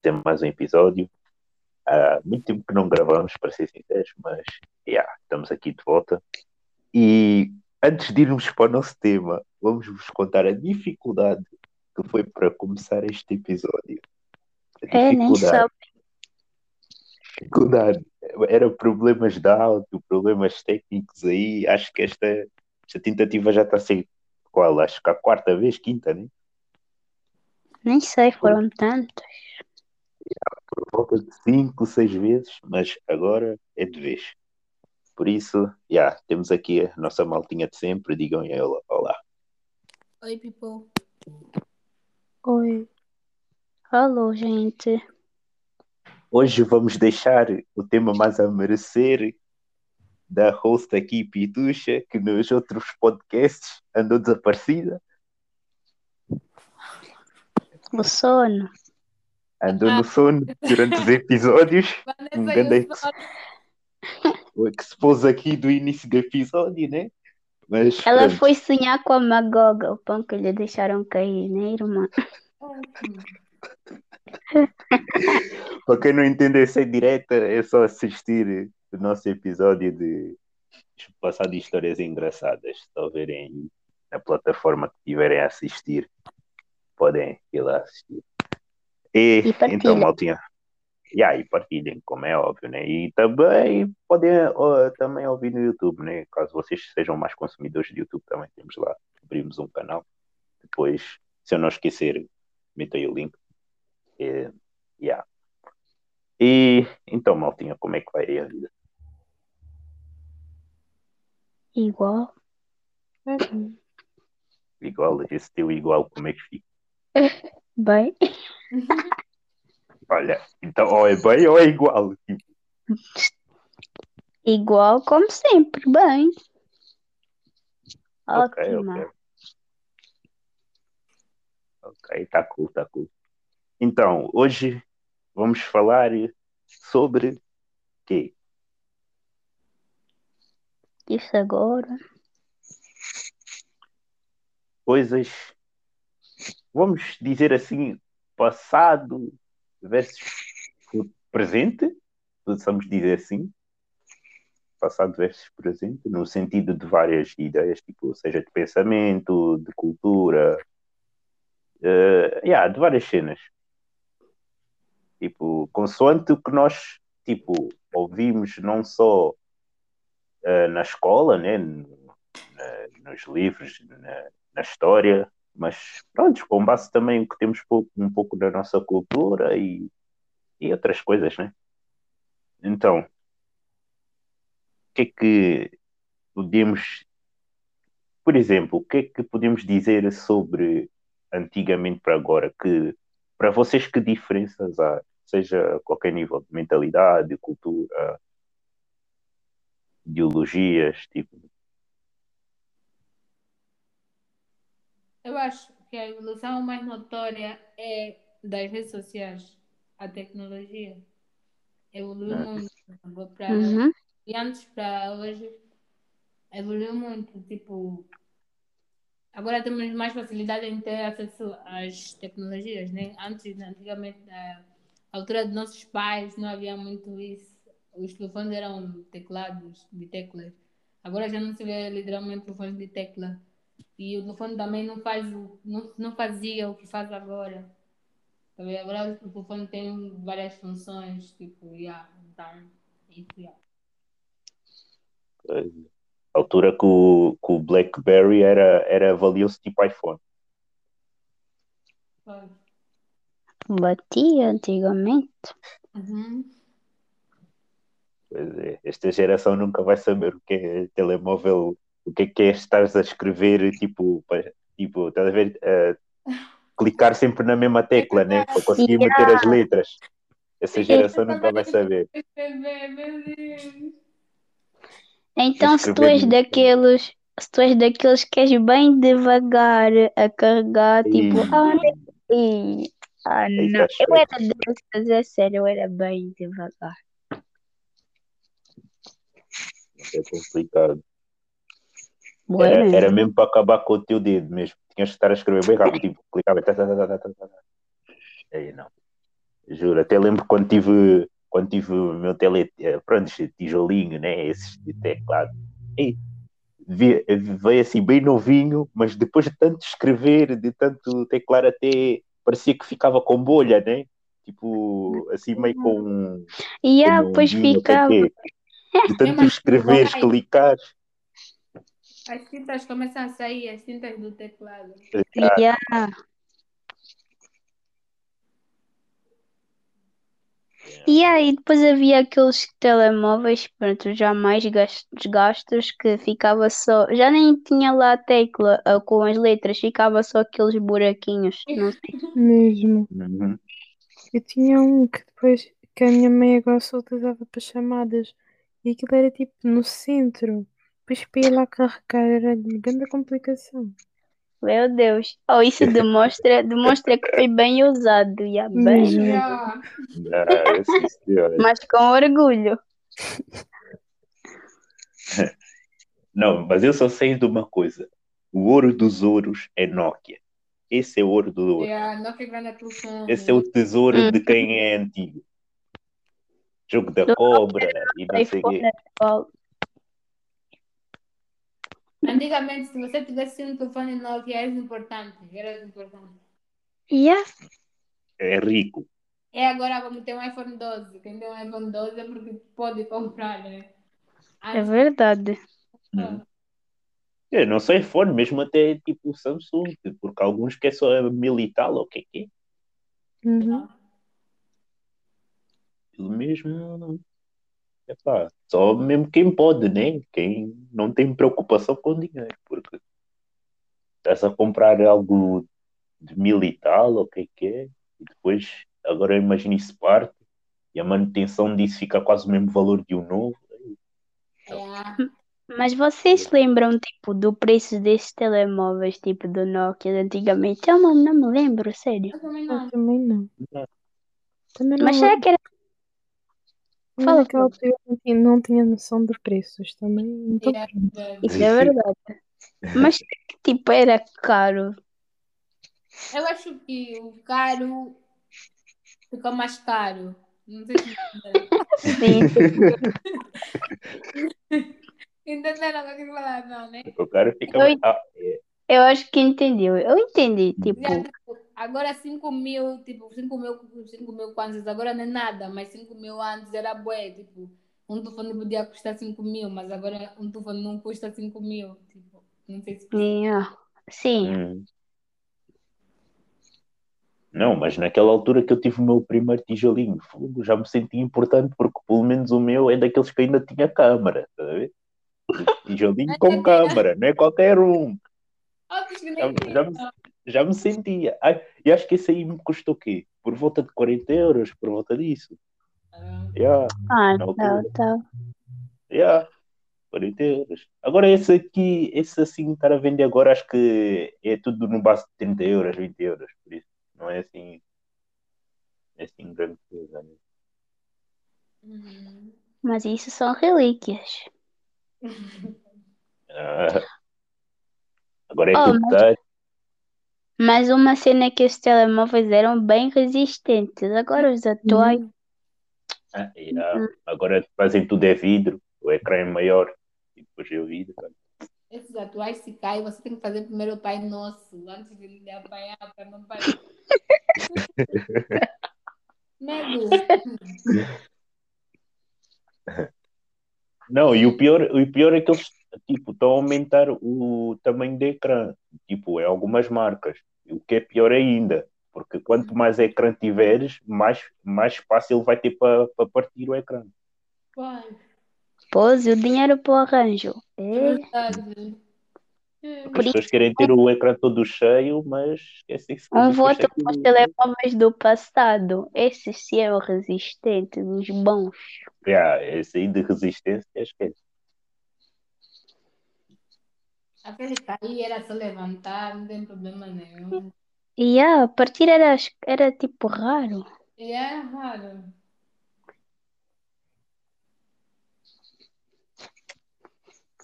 ter mais um episódio. Há muito tempo que não gravamos, para ser sinceros, mas yeah, estamos aqui de volta. E antes de irmos para o nosso tema, vamos vos contar a dificuldade que foi para começar este episódio. A É, nem dificuldade. Era problemas de áudio, problemas técnicos aí. Acho que esta, esta tentativa já está a ser qual? Acho que a quarta vez, quinta, né? Nem sei, foram tantos. Por volta de cinco, seis vezes, mas agora é de vez. Por isso, já, temos aqui a nossa maltinha de sempre. Digam aí olá. olá. Oi, people. Oi. Alô, gente. Hoje vamos deixar o tema mais a merecer da host aqui, Pitucha, que nos outros podcasts andou desaparecida. O sono. Andou no sono durante os episódios. Um Vanessa grande e o Sol. o que se pôs aqui do início do episódio, né? Mas Ela pronto, foi sonhar com a Magoga, o pão que lhe deixaram cair, né, irmã? para quem não entender essa direta, é só assistir o nosso episódio de passar de histórias engraçadas. Se verem aí na plataforma que tiverem a assistir, podem ir lá assistir. E, E então, maltinha. E aí, partilhem, como é óbvio, né? E também podem ó, também ouvir no YouTube, né? Caso vocês sejam mais consumidores de YouTube, também temos lá, abrimos um canal. Depois, se eu não esquecer, meto aí o link. E, yeah. e então, maltinha, como é que vai aí a vida? Igual. Igual, esse teu igual, como é que fica? Bem. Olha, então, ou é bem ou é igual. Igual como sempre, bem. ok, Ótima. ok. Ok, tá cool, tá cool. Então, hoje vamos falar sobre quê? Isso agora. Coisas, vamos dizer assim, passado versus presente, possamos dizer assim. Passado versus presente, no sentido de várias ideias, tipo, seja de pensamento, de cultura, eh, yeah, de várias cenas. Tipo, consoante o que nós, tipo, ouvimos não só eh, na escola, né, na- nos livros, na, na história, mas pronto, com base também o que temos pouco- um pouco da nossa cultura e, e outras coisas, né? Então, o que é que podemos, por exemplo, o que é que podemos dizer sobre antigamente para agora? Que para vocês que diferenças há, seja a qualquer nível de mentalidade, cultura, ideologias, tipo, acho que a evolução mais notória é das redes sociais, a tecnologia. Evoluiu Ah. muito. Pra, Uhum. E antes para hoje, evoluiu muito. Tipo, agora temos mais facilidade em ter acesso às tecnologias, né? Antes, antigamente, na altura dos nossos pais, não havia muito isso. Os telefones eram teclados, de teclas. Agora já não se vê literalmente telefones de tecla. E o telefone também não faz, o- não, não fazia o que faz agora. Vendo? Agora o telefone tem várias funções, tipo, yeah, então, isso, yeah. a altura que o, que o BlackBerry era, era valioso tipo iPhone. Batia antigamente. Uhum. Pois é, esta geração nunca vai saber o que é telemóvel, o que é que é estar a escrever, tipo, tipo, estás a ver, eh, clicar sempre na mesma tecla, né? Para conseguir meter as letras. Essa geração nunca vai saber. Então, se tu és daqueles, se tu és daqueles que és bem devagar a carregar, tipo, Ih. ah, onde é. Ih, Ah, não. tá Eu era dessas, é sério, eu era bem devagar. É complicado. Bué Era, mesmo. era mesmo para acabar com o teu dedo mesmo. Tinhas que estar a escrever bem rápido, tipo, clicava. Tá, tá, tá, tá, tá, tá, tá. Aí não. Juro, até lembro quando tive, quando tive o meu tele, eh, pronto, tijolinho, né? Esse de teclado. E veio assim bem novinho, mas depois de tanto escrever, de tanto teclar, até parecia que ficava com bolha, né? Tipo, assim meio com. E ah, como um depois vinho, ficava. De tanto escreveres, clicares. As tintas começam a sair, as tintas do teclado. Yeah. E aí depois havia aqueles telemóveis, pronto, já mais gas- gastos que ficava só, já nem tinha lá a tecla ah, com as letras, ficava só aqueles buraquinhos, não sei. Mesmo. Uhum. Eu tinha um que depois que a minha mãe agora só utilizava para chamadas. E aquilo era tipo no centro. Depois para ir lá carregar era de grande complicação. Meu Deus. Oh, isso demonstra, demonstra que foi bem usado, yeah, bem, Mesmo. Já. Ah, sim, senhora. mas com orgulho. Não, mas eu só sei de uma coisa. O ouro dos ouros é Nokia. Esse é o ouro do ouro. Grande telefone. Esse é o tesouro de quem é antigo. Jogo da cobra e não sei o quê. Antigamente, se você tivesse um telefone Nokia, era importante. Era importante. Yeah. É rico. É agora como tem um iPhone 12. Quem tem um iPhone 12 é porque pode comprar, né? É verdade. Hum. Eu não sei iPhone, mesmo até tipo Samsung, porque alguns que é só militar ou o que é que é. Uhum. Aquilo mesmo. Epá, só mesmo quem pode, né? Quem não tem preocupação com dinheiro, porque estás a comprar algo de militar ou o que é que é, e depois, agora imagina isso parte, e a manutenção disso fica quase o mesmo valor de um novo. É. Mas vocês lembram, tipo, do preço desses telemóveis, tipo, do Nokia de antigamente? Eu não, não me lembro, sério. Eu também Eu não. também não. Não. Também não Mas será que era... Fala, naquela altura eu não tinha, não tinha noção de preços também. Então É, é. Isso é verdade. Mas que, tipo, era caro? Eu acho que o caro ficou mais caro. Não sei se Sim. entenderam o que eu quis falar, não, né? O cara fica. Eu- é. Eu acho que entendeu. Eu entendi, tipo... Já, tipo, agora 5 mil, tipo, 5 mil, 5 mil kwanzas, agora não é nada, mas 5 mil antes era bué, tipo, um telefone podia custar 5 mil, mas agora um telefone não custa 5 mil, tipo, não sei se... yeah. Sim. Hum. Não, mas naquela altura que eu tive o meu primeiro tijolinho, fogo, já me senti importante porque pelo menos o meu é daqueles que ainda tinha câmara, tá a ver? Tijolinho com câmara, não é qualquer um. Já, já, me, já me sentia. E acho que esse aí me custou o quê? Por volta de 40 euros, por volta disso. Ah, Yeah, Ah, tá, altura. tá. yeah, 40 euros. Agora esse aqui, esse assim, estar a vender agora, acho que é tudo no base de 30 euros, 20 euros, por isso. Não é assim, é assim grande coisa, né? uhum. Mas isso são relíquias. Ah, agora é Oh, tudo mas-. Mas uma cena é que os telemóveis eram bem resistentes. Agora os atuais... Ah, yeah. Agora fazem tudo é vidro, o ecrã é maior e depois é o vidro. cara. Esses atuais, se caem, você tem que fazer primeiro o Pai Nosso, antes de lhe apanhar, para não parar. Medo. Não, e o pior, o pior é que eles tipo, estão a aumentar o tamanho do ecrã, tipo, em algumas marcas. O que é pior ainda, porque quanto mais ecrã tiveres, mais, mais espaço ele vai ter para partir o ecrã. Pai, Pôs o dinheiro para o arranjo. é É. verdade. É. As pessoas querem ter o ecrã todo cheio, mas esquecem-se que Um depois voto para os telemóveis do passado. Esses sim eram resistentes, os bons. Yeah, esse aí de resistência, esquece. Aquele cair era só levantar, não tem problema nenhum. E ah, partir era, era tipo raro. E é raro.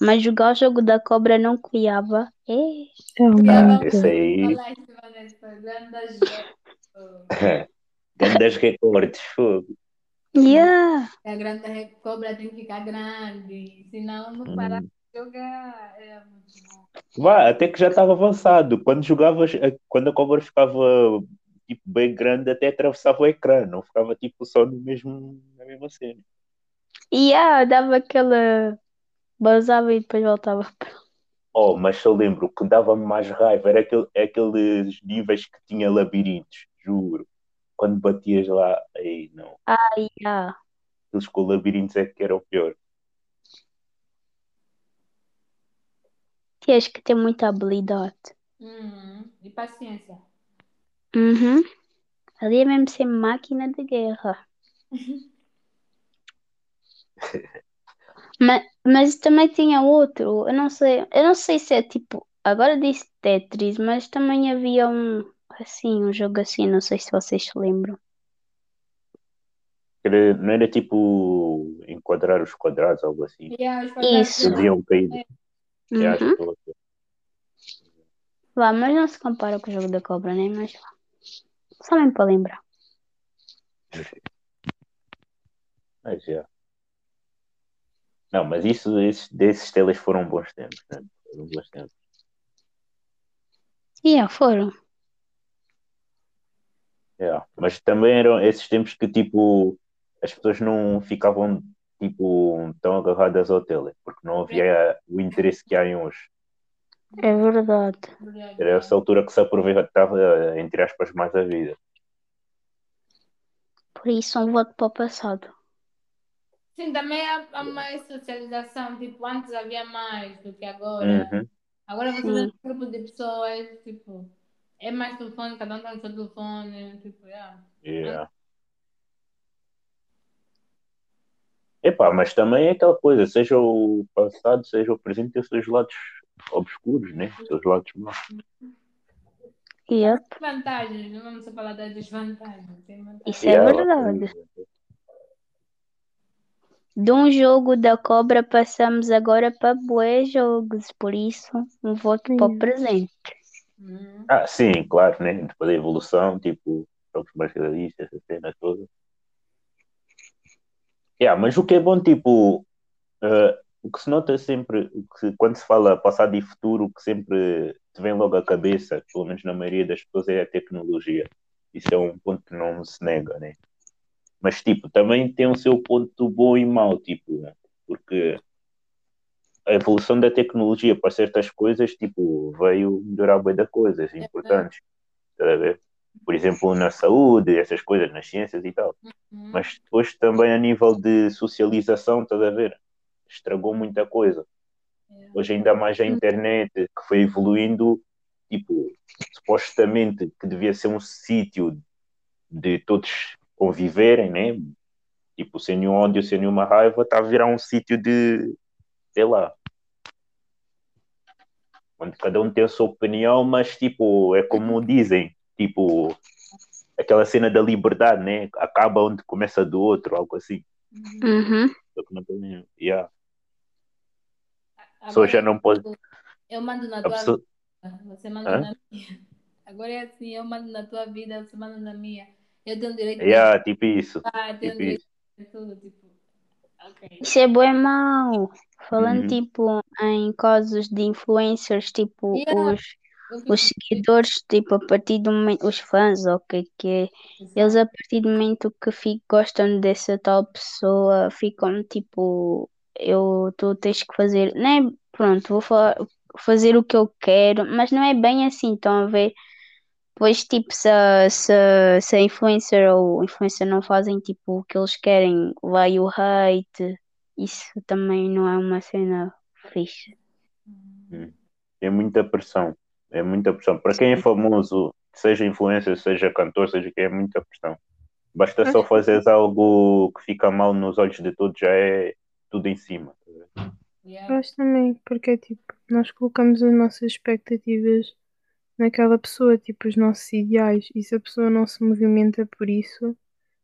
Mas jogar o jogo da cobra não criava. É. É aí- Falar isso, jogo. Grandes recordes, fogo. Yeah. A grande cobra tem que ficar grande, senão não para Hum. Jogar. É muito bom. Vá, até que já estava avançado. Quando jogavas, eh, quando a cobra ficava tipo, bem grande, até atravessava o ecrã, não ficava tipo só no mesmo, na mesma cena. Yeah, dava aquela. Basava e depois voltava. Oh, mas eu lembro que dava-me mais raiva, era aquele, aqueles níveis que tinha labirintos, juro. Quando batias lá, aí não. Yeah. Aqueles com labirintos é que era o pior. Tinhas que ter muita habilidade. Uhum. E paciência. Uhum. Ali é mesmo ser máquina de guerra. Mas, mas também tinha outro, eu não sei, eu não sei se é tipo, agora disse Tetris, mas também havia um assim, um jogo assim, não sei se vocês se lembram. Era- não era tipo enquadrar os quadrados, algo assim. Yeah, os quadrados Isso. Eles iam É, acho Uhum. que eu- Vá, mas não se compara com o jogo da cobra, né? Mas vá. Só mesmo para lembrar. Mas já. Não, mas isso, esses, desses teles foram bons tempos, né? Foram bons tempos. Yeah, foram. É, Mas também eram esses tempos que tipo as pessoas não ficavam tipo tão agarradas ao tele, porque não havia o interesse que há em hoje. É verdade. Era essa altura que se aproveitava, entre aspas, mais a vida. Por isso, um voto para o passado. Sim, também há, há mais socialização. Tipo, antes havia mais do que agora. Uhum. Agora você tem um grupo de pessoas, tipo, é mais telefone, cada um tem o seu telefone, tipo, yeah. Yeah. Epá, mas também é aquela coisa, seja o passado, seja o presente, tem os seus lados obscuros, né? Os seus lados maus. Yep, Vantagens, não vamos só falar das desvantagens. Isso é Yeah, verdade. De um jogo da cobra passamos agora para bué jogos, por isso um voto para o presente. Ah, sim, claro, né? Depois da evolução, tipo, jogos mais realistas, essa cena toda. Yeah, mas o que é bom, tipo, eh, o que se nota sempre, que, quando se fala passado e futuro, o que sempre te vem logo à cabeça, pelo menos na maioria das pessoas, é a tecnologia. Isso é um ponto que não se nega, né? Mas, tipo, também tem o seu ponto bom e mau, tipo, porque a evolução da tecnologia para certas coisas, tipo, veio melhorar bem da coisas importantes. Estás a ver? Por exemplo, na saúde, essas coisas, nas ciências e tal. Uhum. Mas depois também a nível de socialização, estás a ver? Estragou muita coisa. Yeah. Hoje ainda mais a internet, que foi evoluindo, tipo, supostamente que devia ser um sítio de todos conviverem, né? Tipo, sem nenhum ódio, sem nenhuma raiva, está a virar um sítio de, sei lá, onde cada um tem a sua opinião, mas tipo, é como dizem, tipo, aquela cena da liberdade, né? Acaba onde começa do outro, algo assim. Uhum. Só que não tem- yeah. A pessoa já não pode. eu mando na tua pessoa, vida, você manda Hã? na minha. Agora é assim, eu mando na tua vida, você manda na minha. Eu tenho direito de yeah, tipo isso. eu tenho Tipo direito isso. de tudo, tipo. Ok. Isso é bem mau. Falando Uhum. tipo em casos de influencers, tipo Yeah, os, os seguidores, tipo a partir do momento, os fãs, ok, que é, eles a partir do momento que fi- gostam dessa tal pessoa, ficam tipo, eu tu tens que fazer, né? Pronto, vou fa- fazer o que eu quero, mas não é bem assim, estão a ver? Pois, tipo, se, a- se, se a influencer ou o influencer não fazem, tipo, o que eles querem, vai o hate. Isso também não é uma cena fixe. Hum. É muita pressão. É muita pressão. Para quem é famoso, seja influencer, seja cantor, seja quem é muita pressão. Basta só fazeres algo que fica mal nos olhos de todos, já é tudo em cima. Yeah. acho também, porque é tipo, nós colocamos as nossas expectativas naquela pessoa, tipo, os nossos ideais, e se a pessoa não se movimenta por isso,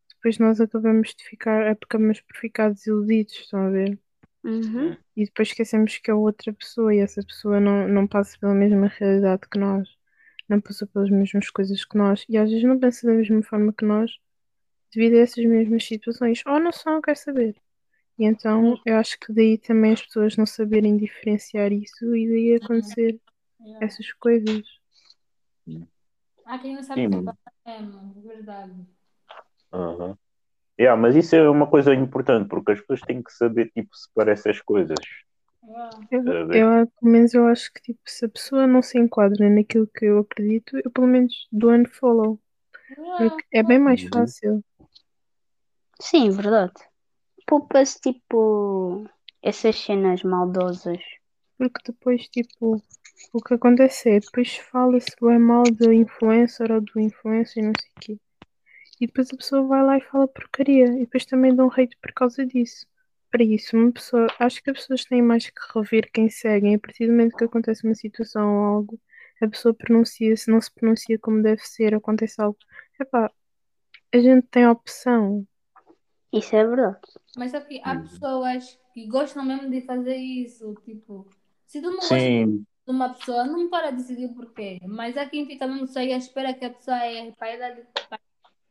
depois nós acabamos de ficar, acabamos por ficar desiludidos, estão a ver? Uhum. E depois esquecemos que é outra pessoa e essa pessoa não, não passa pela mesma realidade que nós, não passou pelas mesmas coisas que nós, e às vezes não pensa da mesma forma que nós, devido a essas mesmas situações. Ou não são, quer saber. E então eu acho que daí também as pessoas não saberem diferenciar isso e daí acontecer Yeah. essas coisas. Há quem não sabe Sim. separar mesmo, é verdade. Aham. Yeah, mas isso é uma coisa importante, porque as pessoas têm que saber, tipo, separar essas coisas. Eu, eu, pelo menos eu acho que tipo, se a pessoa não se enquadra naquilo que eu acredito, eu pelo menos dou unfollow. Porque é bem mais Uhum. fácil. Sim, verdade. Poupa-se tipo essas cenas maldosas. Porque depois, tipo, o que acontece é, depois fala-se bem mal do influencer ou do influencer e não sei o quê. E depois a pessoa vai lá e fala porcaria. E depois também dão hate por causa disso. Para isso, uma pessoa, acho que as pessoas têm mais que rever quem seguem. A partir do momento que acontece uma situação ou algo, a pessoa pronuncia-se, não se pronuncia como deve ser, acontece algo. Epá, a gente tem opção. Isso é verdade. Mas só que há Uhum. pessoas que gostam mesmo de fazer isso. Tipo, se tu não gostas Sim, de uma pessoa, não para de seguir porquê. Mas há quem fica mesmo só à espera que a pessoa é para ela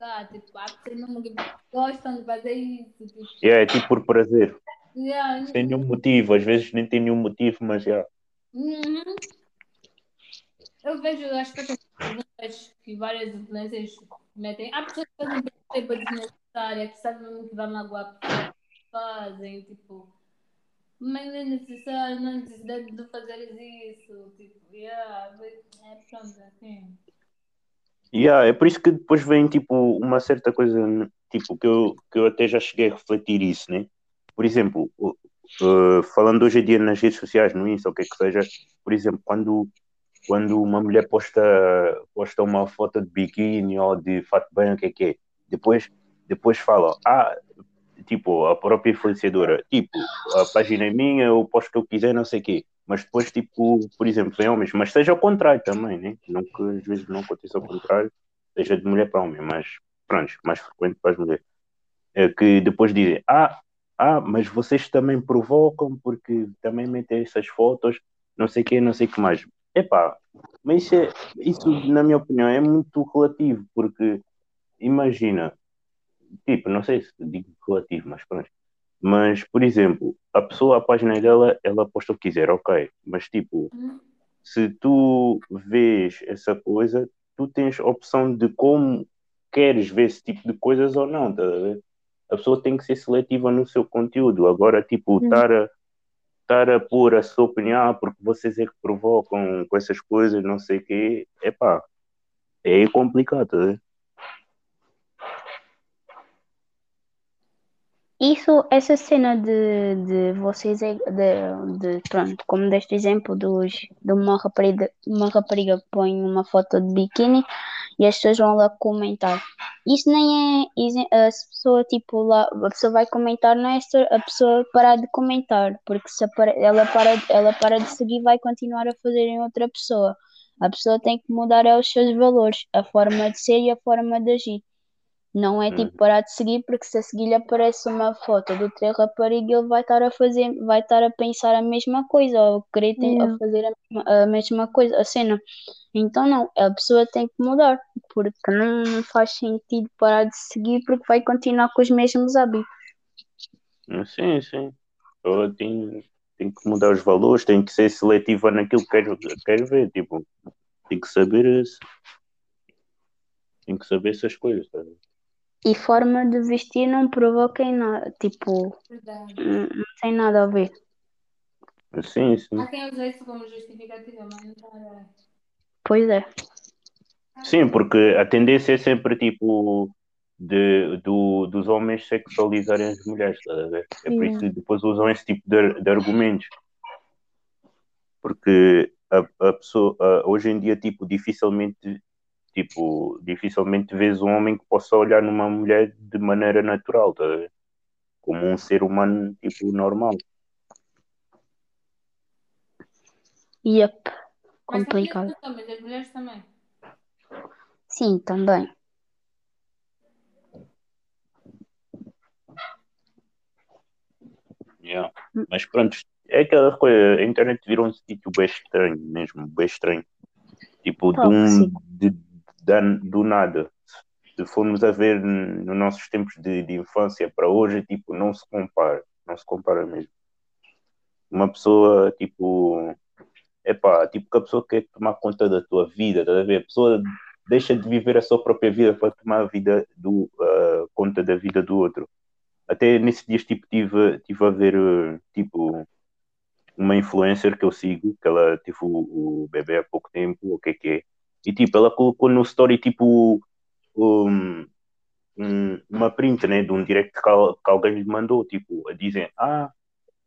para Tipo, há pessoas que gostam de fazer isso. Tipo, yeah, é tipo por prazer. yeah, Sem nenhum motivo, às vezes nem tem nenhum motivo, mas já. Uhum. Eu vejo as perguntas que várias influências metem. Há pessoas que fazem perguntas desnecessárias, que sabem que vai magoar a pessoa, fazem, tipo, mas não é necessário, não há necessidade de fazer isso. Tipo, yeah, é pronto, assim. Yeah, é por isso que depois vem tipo uma certa coisa tipo que eu, que eu até já cheguei a refletir isso, né? Por exemplo, uh, falando hoje em dia nas redes sociais, no Insta, o que é que seja, por exemplo, quando, quando uma mulher posta, posta uma foto de biquíni ou de fato bem, o que é que é, depois, depois fala, ah, tipo, a própria influenciadora, tipo, a página é minha, eu posto o que eu quiser, não sei o quê. Mas depois, tipo, por exemplo, em homens, mas seja ao contrário também, né? Não que às vezes não aconteça ao contrário, seja de mulher para homem, mas pronto, mais frequente para as mulheres. É que depois dizem, ah, ah, mas vocês também provocam porque também metem essas fotos, não sei o quê, não sei o que mais. Epá, mas isso, é, isso, na minha opinião, é muito relativo, porque imagina, tipo, não sei se digo relativo, mas pronto. Mas, por exemplo, a pessoa, a página dela, ela posta o que quiser, ok. Mas, tipo, se tu vês essa coisa, tu tens a opção de como queres ver esse tipo de coisas ou não, tá a ver? A pessoa tem que ser seletiva no seu conteúdo. Agora, tipo, Hum. estar a, estar a pôr a sua opinião, ah, porque vocês é que provocam com essas coisas, não sei o quê, epá, é complicado, tá a ver? Isso, essa cena de, de vocês, é- de, de, pronto, como deste exemplo dos, de uma rapariga, uma rapariga põe uma foto de biquíni e as pessoas vão lá comentar. Isso nem é, isen- a pessoa, tipo, lá, a pessoa vai comentar, não é a pessoa parar de comentar, porque se ela para, ela para de seguir vai continuar a fazer em outra pessoa. A pessoa tem que mudar é os seus valores, a forma de ser e a forma de agir. Não é Hum. tipo parar de seguir, porque se a seguir lhe aparece uma foto do outra rapariga, ele vai estar a fazer, vai estar a pensar a mesma coisa, ou querer Yeah. a fazer a mesma, a mesma coisa, a cena. Então não, a pessoa tem que mudar, porque não faz sentido parar de seguir, porque vai continuar com os mesmos hábitos. Sim, sim. Eu tenho, tenho que mudar os valores, tenho que ser seletiva naquilo que quero, quero ver, tipo, tenho que saber isso. Tenho que saber essas coisas, tá? E forma de vestir não provoca em nada, tipo, Verdade. não, não tem nada a ver. Sim, sim. Há quem usa isso como justificativa, mas não está. Pois é. Sim, porque a tendência é sempre tipo de, do, dos homens sexualizarem as mulheres, tá a ver? É por isso que depois usam esse tipo de, de argumentos. Porque a, a pessoa a- hoje em dia tipo dificilmente tipo dificilmente vês um homem que possa olhar numa mulher de maneira natural, tá? Como um ser humano tipo normal. Yep. Complicado. Mas as mulheres também. Sim, também. Yeah. Mas pronto, é aquela coisa, a internet virou um sítio bem estranho mesmo, bem estranho. Tipo, de um, de, do nada. se formos a ver nos nossos tempos de, de infância para hoje, tipo, não se compara, não se compara mesmo. Uma pessoa, tipo, epá, tipo que a pessoa quer tomar conta da tua vida, tá a ver? A pessoa deixa de viver a sua própria vida para tomar a vida do, uh, conta da vida do outro. Até nesses dias, tipo, tive, tive a ver, tipo, uma influencer que eu sigo, que ela teve tipo, o, o bebê há pouco tempo, o que é que é, e tipo, ela colocou no story, tipo, um, um, uma print, né, de um direct que, que alguém lhe mandou, tipo, a dizer, ah,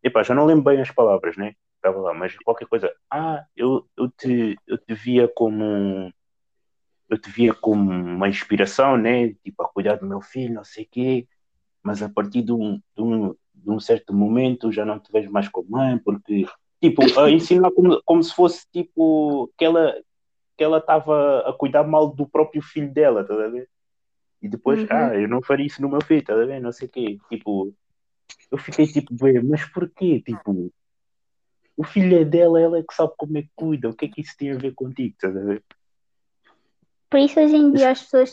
epá, já não lembro bem as palavras, né, estava lá, mas qualquer coisa, ah, eu, eu, te, eu te via como eu te via como uma inspiração, né, tipo, a cuidar do meu filho, não sei o quê, mas a partir de um, de um, de um certo momento já não te vejo mais como mãe, porque, tipo, a ensinar como, como se fosse, tipo, que ela que ela estava a cuidar mal do próprio filho dela, tá a ver? E depois, uhum. ah, eu não faria isso no meu filho, tá a ver? Não sei o quê. Tipo, eu fiquei tipo, mas porquê? Tipo, o filho é dela, ela é que sabe como é que cuida, o que é que isso tem a ver contigo, tá a ver? Por isso hoje em dia as pessoas.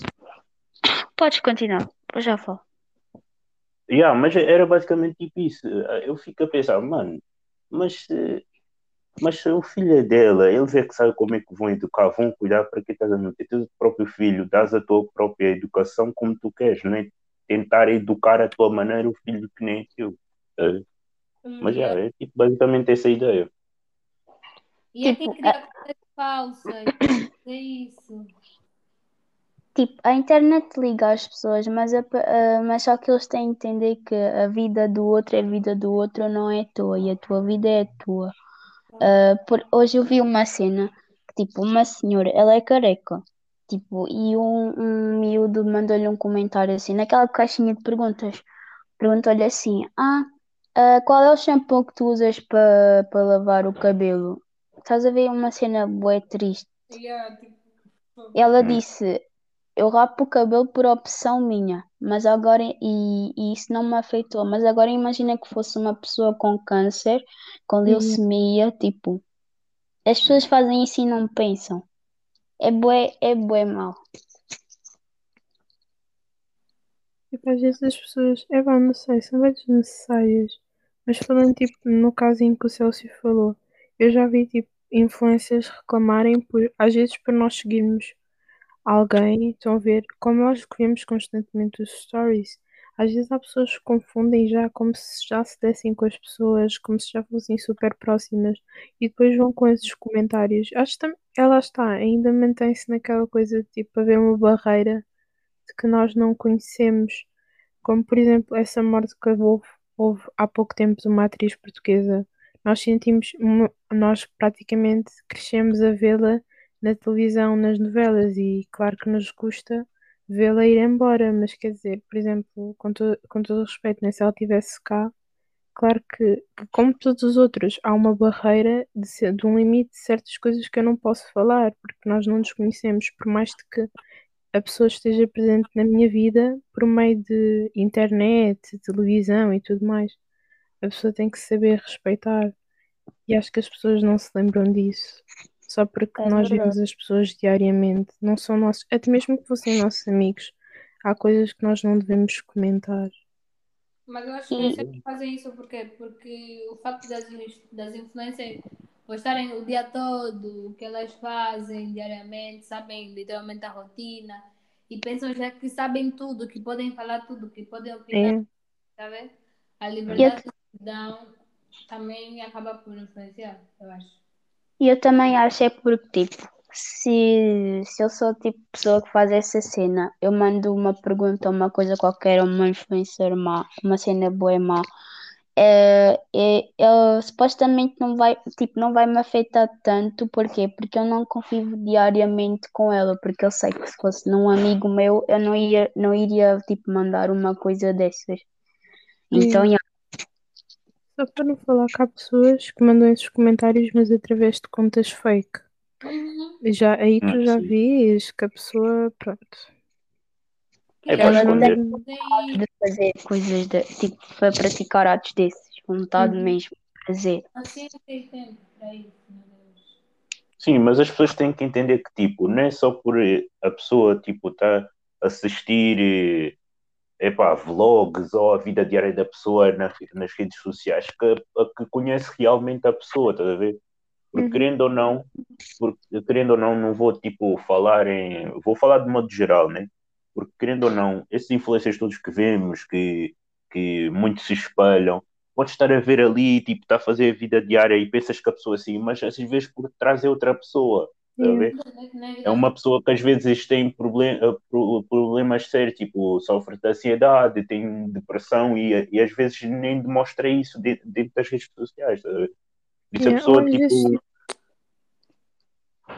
Podes continuar, eu já falo. Yeah, mas era basicamente tipo isso. Eu fico a pensar, mano, mas, mas o filho é dela, eles é que sabem como é que vão educar, vão cuidar para que estás a meter teu próprio filho, dás a tua própria educação como tu queres, não é? Tentar educar a tua maneira o filho que nem é teu. É. Mas já, é tipo, basicamente essa a ideia. E é quem cria coisas falsas, é isso. Tipo, a internet liga as pessoas, mas, a, uh, mas só que eles têm que entender que a vida do outro é a vida do outro, não é tua, e a tua vida é a tua. Uh, por, hoje eu vi uma cena que, tipo, uma senhora, ela é careca, tipo, e um, um miúdo mandou-lhe um comentário assim, naquela caixinha de perguntas, perguntou-lhe assim: Ah, uh, qual é o shampoo que tu usas para pa lavar o cabelo? Estás a ver uma cena bué triste? Yeah, tipo... Ela disse eu rapo o cabelo por opção minha, mas agora e, e isso não me afetou. Mas agora imagina que fosse uma pessoa com câncer, com Uhum. leucemia, tipo, as pessoas fazem isso e não pensam. É bué, é bué mal. Tipo, às vezes as pessoas, é bom, não sei, são bem desnecessárias. Mas falando, tipo, no caso em que o Celso falou, eu já vi, tipo, influências reclamarem por, às vezes, por nós seguirmos alguém, estão a ver, como nós vemos constantemente os stories, às vezes há pessoas que confundem já como se já se dessem com as pessoas, como se já fossem super próximas, e depois vão com esses comentários. Acho que ela está, ainda mantém-se naquela coisa de tipo haver uma barreira de que nós não conhecemos, como por exemplo essa morte que houve, houve há pouco tempo de uma atriz portuguesa. Nós sentimos, nós praticamente crescemos a vê-la na televisão, nas novelas, e claro que nos custa vê-la ir embora, mas quer dizer, por exemplo, com, to com todo o respeito, né, se ela estivesse cá, claro que, como todos os outros, há uma barreira de, ser, de um limite de certas coisas que eu não posso falar, porque nós não nos conhecemos, por mais de que a pessoa esteja presente na minha vida por meio de internet, televisão e tudo mais. A pessoa tem que saber respeitar. E acho que as pessoas não se lembram disso só porque é nós vemos as pessoas diariamente, não são nossos, até mesmo que fossem nossos amigos, há coisas que nós não devemos comentar. Mas eu acho que eles sempre fazem isso porque, porque o facto das, das influências postarem o dia todo, o que elas fazem diariamente, sabem literalmente a rotina e pensam já que sabem tudo, que podem falar tudo, que podem opinar, é. sabe? A liberdade eu... que dão também acaba por influenciar, eu acho. E eu também acho é porque, tipo, se, se eu sou o tipo de pessoa que faz essa cena, eu mando uma pergunta, uma coisa qualquer, uma influencer má, uma cena boa má, é, é, eu, supostamente não vai, tipo, não vai me afetar tanto, porquê? Porque eu não convivo diariamente com ela, porque eu sei que se fosse num amigo meu, eu não ia, não iria, tipo, mandar uma coisa dessas. Então, yeah, só para não falar que há pessoas que mandam esses comentários, mas através de contas fake. Uhum. Já, aí tu Ah, já sim. vês que a pessoa, pronto. É ela para não esconder. tem vontade de fazer coisas, de, tipo, para praticar atos desses, vontade Uhum. mesmo, prazer. Meu Deus. Sim, mas as pessoas têm que entender que, tipo, não é só por a pessoa, tipo, tá, assistir epá, vlogs ou a vida diária da pessoa na, nas redes sociais que, que conhece realmente a pessoa, estás a ver? Porque Uhum. querendo ou não, porque, querendo ou não, não vou tipo falar em. Vou falar de modo geral, né? Porque querendo ou não, esses influencers todos que vemos, que, que muitos se espelham, pode estar a ver ali, tipo, está a fazer a vida diária e pensas que a pessoa assim, mas às vezes por trás é outra pessoa. Tá? É uma pessoa que às vezes tem problem, eh, pro- problemas sérios, tipo, sofre de ansiedade, tem depressão e, e às vezes nem demonstra isso de- dentro das redes sociais. tá? Isso pessoa, tipo,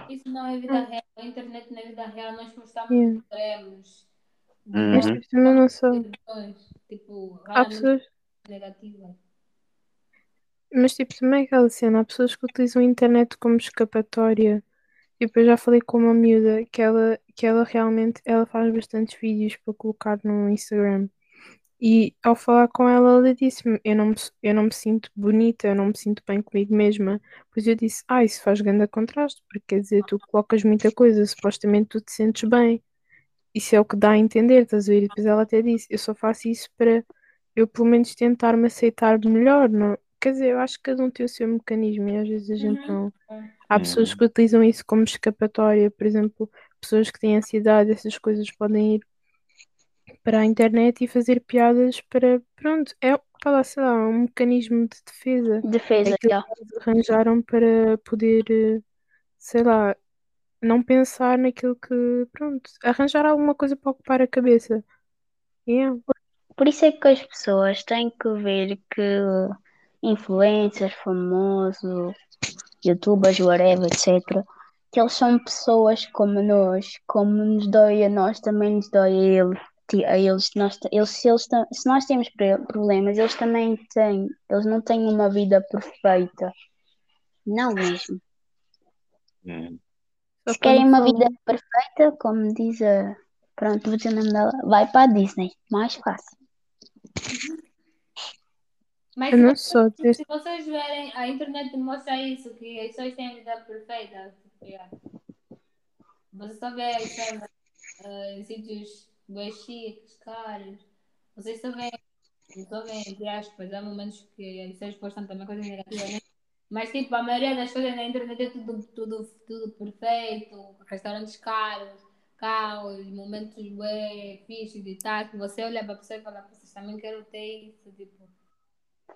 Isso não é vida real. A internet não é vida real. Nós postamos Yeah. extremos. Uhum. mas tipo, também não só. Situações, Tipo, Há pessoas, negativas. mas tipo, também é aquela cena, há pessoas que utilizam a internet como escapatória. Tipo, eu já falei com uma miúda que ela, que ela realmente ela faz bastantes vídeos para colocar no Instagram. E ao falar com ela, ela disse-me: eu não me, eu não me sinto bonita, eu não me sinto bem comigo mesma. Pois eu disse: Ah, isso faz grande contraste, porque quer dizer, tu colocas muita coisa, supostamente tu te sentes bem. Isso é o que dá a entender, estás a ver? E depois ela até disse: Eu só faço isso para eu, pelo menos, tentar-me aceitar melhor. Não? Quer dizer, eu acho que cada um tem o seu mecanismo e às vezes a gente Uhum. não. Há pessoas que utilizam isso como escapatória, por exemplo, pessoas que têm ansiedade, essas coisas podem ir para a internet e fazer piadas para, pronto, é, pá lá, sei lá, um mecanismo de defesa. É Defesa, já. que eles arranjaram para poder, sei lá, não pensar naquilo que, pronto, arranjar alguma coisa para ocupar a cabeça. Yeah. Por isso é que as pessoas têm que ver que influencers, famosos, youtubers, whatever, etc., que eles são pessoas como nós, como nos dói a nós, também nos dói a eles. ti- A eles, nós, eles, se, eles, se nós temos problemas, eles também têm. Eles não têm uma vida perfeita. Não mesmo. Uhum. Só Se querem uma vida perfeita, como diz a. Pronto, vou dizer o nome dela. Vai para a Disney. Mais fácil. Mas Eu se não só vocês, dizer, se vocês verem, a internet mostra isso, que as pessoas têm a vida perfeita. Yeah. Você só vê sabe, ah, em sítios bem chiques, caros. Vocês só veem, só veem, entre aspas, há momentos que as pessoas postam também coisas negativas, né? Mas tipo, a maioria das coisas na internet é tudo, tudo, tudo perfeito, restaurantes caros, carros, momentos bem fixos e tal, que você olha para a pessoa e fala, vocês também quero ter isso, tipo.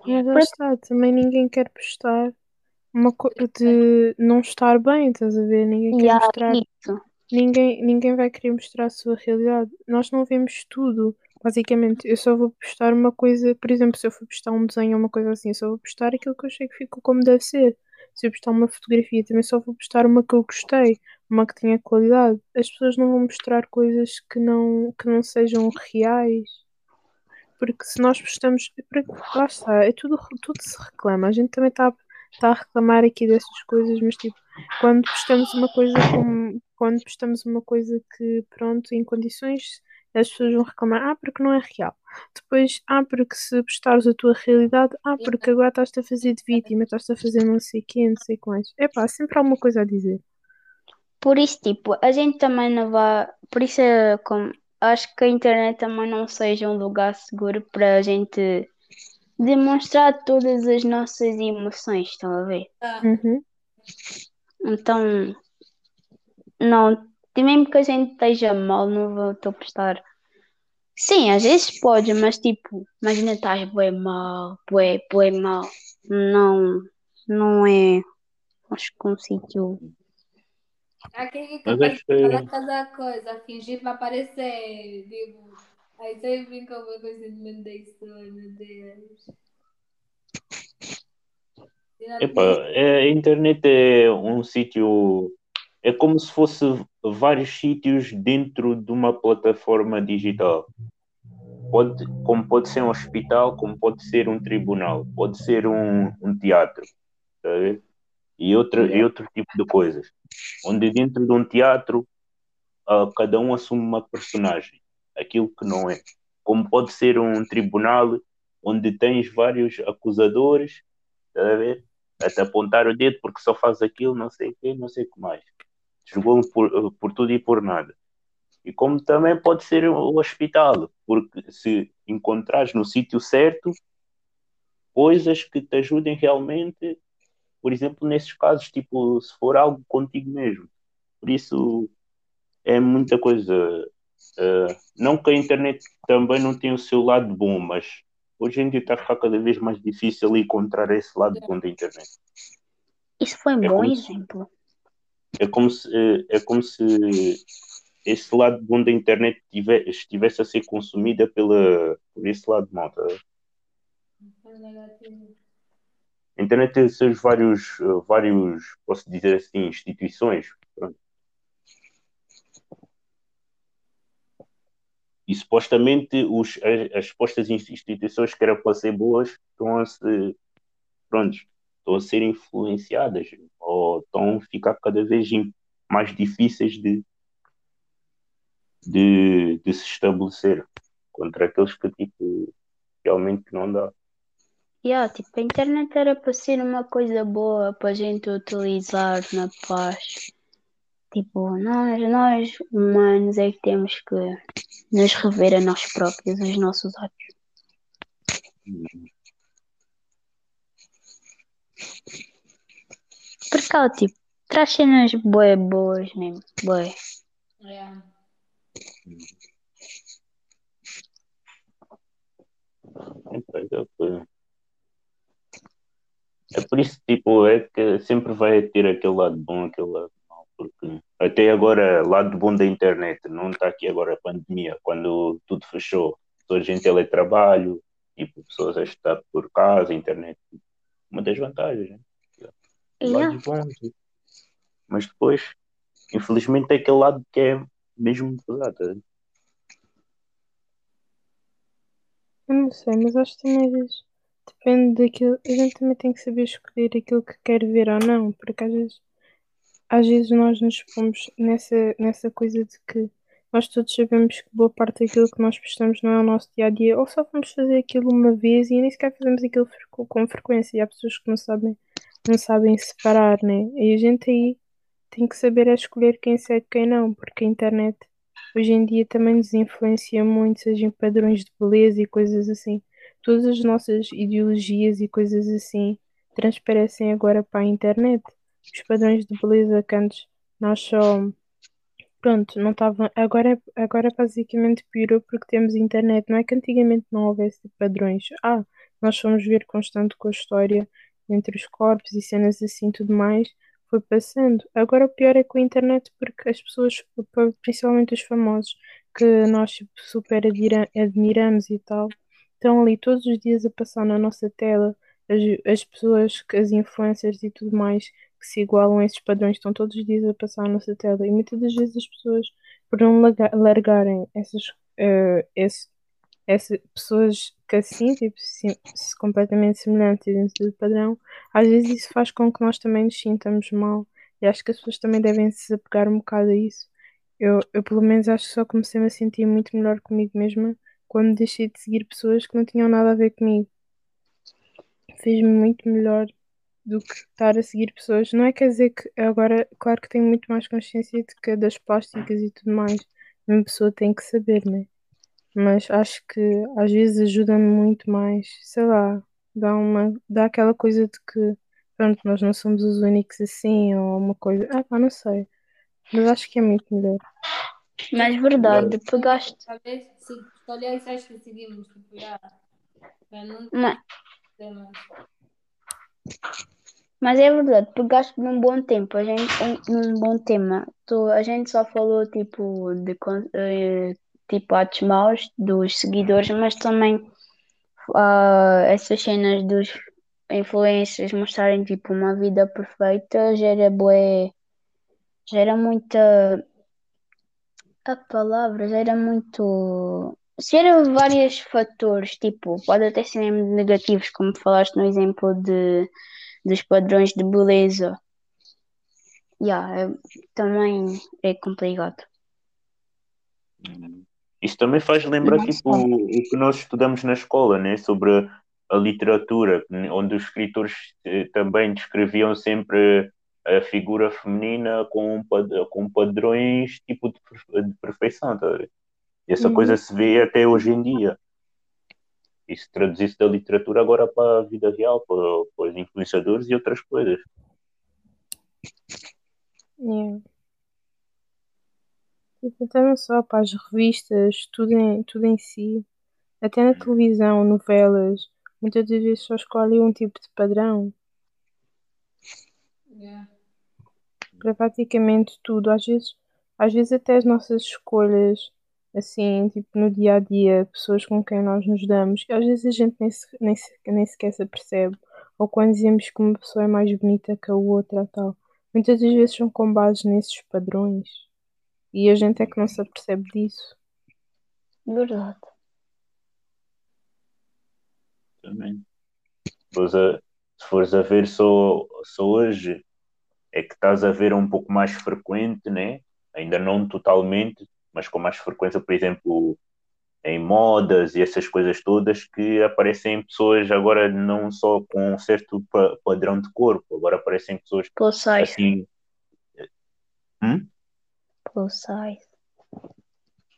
Mas lá está, também ninguém quer postar uma co- de não estar bem, estás a ver? Ninguém quer há mostrar isso. Ninguém, ninguém vai querer mostrar a sua realidade. Nós não vemos tudo. Basicamente, eu só vou postar uma coisa, por exemplo, se eu for postar um desenho ou uma coisa assim, eu só vou postar aquilo que eu achei que ficou como deve ser. Se eu postar uma fotografia, também só vou postar uma que eu gostei, uma que tenha qualidade. As pessoas não vão mostrar coisas que não, que não sejam reais. Porque se nós postamos. Lá está, é tudo, tudo se reclama. A gente também está tá a reclamar aqui dessas coisas, mas tipo, quando postamos uma coisa como. Quando postamos uma coisa que, pronto, em condições, as pessoas vão reclamar, ah, porque não é real. Depois, ah, porque se postares a tua realidade, ah, porque agora estás-te a fazer de vítima, estás-te a fazer não sei quê, não sei quais. É pá, sempre há alguma coisa a dizer. Por isso, tipo, a gente também não vai. Por isso, é como. Acho que a internet também não seja um lugar seguro para a gente demonstrar todas as nossas emoções, estão a ver? Ah, Uhum. Então, não. Mesmo que a gente esteja mal, não vou a postar. Sim, às vezes pode, mas tipo, imagina estás bué mal, bué, bué mal. Não, não é. Acho que um sítio. Quem é Mas de que. cada coisa, fingir para aparecer. Digo, aí você brinca com o sentimento da história, meu Deus. Epá, é, a internet é um sítio. É como se fosse vários sítios dentro de uma plataforma digital. Pode, como pode ser um hospital, como pode ser um tribunal, pode ser um, um teatro, tá ver? E, outro, e outro tipo de coisas. Onde dentro de um teatro ah, cada um assume uma personagem, aquilo que não é. Como pode ser um tribunal onde tens vários acusadores, tá a ver? A te apontar o dedo porque só faz aquilo, não sei o quê, não sei o que mais. Jogou por, por tudo e por nada. E como também pode ser o hospital, porque se encontrares no sítio certo coisas que te ajudem realmente, por exemplo, nesses casos, tipo, se for algo contigo mesmo. Por isso é muita coisa. Uh, não que a internet também não tenha o seu lado bom, mas hoje em dia está a ficar cada vez mais difícil encontrar esse lado bom da internet. Isso foi um é bom exemplo. Se, é, como se, é, é como se esse lado bom da internet tive, estivesse a ser consumida pela, por esse lado mal. Tá? A internet tem seus vários, vários, posso dizer assim, instituições. Pronto. E supostamente os, as, as instituições que eram para ser boas estão a pronto, estão a ser influenciadas ou estão a ficar cada vez mais difíceis de, de, de se estabelecer contra aqueles que tipo, realmente não dá. Yeah, tipo, a internet era para ser uma coisa boa para a gente utilizar na paz. Tipo, nós, nós humanos é que temos que nos rever a nós próprios, os nossos atos. Porque ela, tipo, traz cenas boas, boas mesmo, boas. Yeah. É por isso, tipo, é que sempre vai ter aquele lado bom, aquele lado mau, porque até agora, lado bom da internet, não está aqui agora a pandemia, quando tudo fechou, pessoas em teletrabalho, tipo, pessoas a estar por casa, internet, uma das vantagens, né? Yeah. Lados bons. Mas depois, infelizmente, é aquele lado que é mesmo pesado. né? Eu não sei, mas acho que também às vezes depende daquilo. A gente também tem que saber escolher aquilo que quer ver ou não, porque às vezes, às vezes nós nos pomos nessa, nessa coisa de que nós todos sabemos que boa parte daquilo que nós prestamos não é o nosso dia a dia, ou só vamos fazer aquilo uma vez e nem sequer fazemos aquilo com frequência. E há pessoas que não sabem, não sabem separar, né? E a gente aí tem que saber é escolher quem segue e quem não, porque a internet hoje em dia também nos influencia muito, seja em padrões de beleza e coisas assim. Todas as nossas ideologias e coisas assim transparecem agora para a internet. Os padrões de beleza que antes nós só. Pronto, não estavam. Agora, agora basicamente piorou porque temos internet. Não é que antigamente não houvesse padrões. Ah, nós fomos ver constante com a história entre os corpos e cenas assim tudo mais foi passando. Agora o pior é com a internet porque as pessoas, principalmente os famosos, que nós super admiramos e tal, estão ali todos os dias a passar na nossa tela. As, as pessoas, as influencers e tudo mais que se igualam a esses padrões estão todos os dias a passar na nossa tela. E muitas das vezes as pessoas, por não larga- largarem essas, eh, esse, essas pessoas que assim, tipo, sim- completamente semelhantes dentro do padrão, às vezes isso faz com que nós também nos sintamos mal. E acho que as pessoas também devem se apegar um bocado a isso. Eu, eu pelo menos acho que só comecei -me a sentir muito melhor comigo mesma quando deixei de seguir pessoas que não tinham nada a ver comigo. Fez-me muito melhor do que estar a seguir pessoas. Não é quer dizer que agora, claro que tenho muito mais consciência de que das plásticas e tudo mais. Uma pessoa tem que saber, né? Mas acho que às vezes ajuda-me muito mais, sei lá, dá uma, dá aquela coisa de que, pronto, nós não somos os únicos assim, ou uma coisa, ah pá, não sei. Mas acho que é muito melhor. Mas verdade, pegaste. Talvez se escolher isso, acho que seguimos. Tipo, já. Já não Mas, é verdade, pegaste num bom tempo, a gente, um- num bom tema. Tu, a gente só falou tipo de eh, tipo atos maus dos seguidores, mas também ah, essas cenas dos influencers mostrarem tipo uma vida perfeita gera bué, gera muita a palavra, gera muito gera vários fatores, tipo, pode até ser negativos, como falaste no exemplo de dos padrões de beleza. Yeah, é- também é complicado. Isso também faz lembrar tipo, só. o que nós estudamos na escola, né? sobre a literatura, onde os escritores eh, também descreviam sempre a figura feminina com, com padrões tipo de, de perfeição, tá? E essa Uhum. coisa se vê até hoje em dia. E se traduzisse da literatura agora para a vida real, para, para os influenciadores e outras coisas. Yeah. Tipo, até não só para as revistas, tudo em, tudo em si. Até na televisão, novelas, muitas das vezes só escolhem um tipo de padrão Yeah. para praticamente tudo. Às vezes, às vezes até as nossas escolhas, assim, tipo no dia a dia, pessoas com quem nós nos damos, às vezes a gente nem, se, nem, se, nem sequer se apercebe. Ou quando dizemos que uma pessoa é mais bonita que a outra, tal. Muitas das vezes são com base nesses padrões. E a gente é que não se apercebe disso. Verdade. Também. Se fores a, se fores a ver só, só hoje, é que estás a ver um pouco mais frequente, né? Ainda não totalmente, mas com mais frequência, por exemplo, em modas e essas coisas todas, que aparecem pessoas agora não só com um certo pa- padrão de corpo, agora aparecem pessoas Plus size. assim. Hum? Plus size.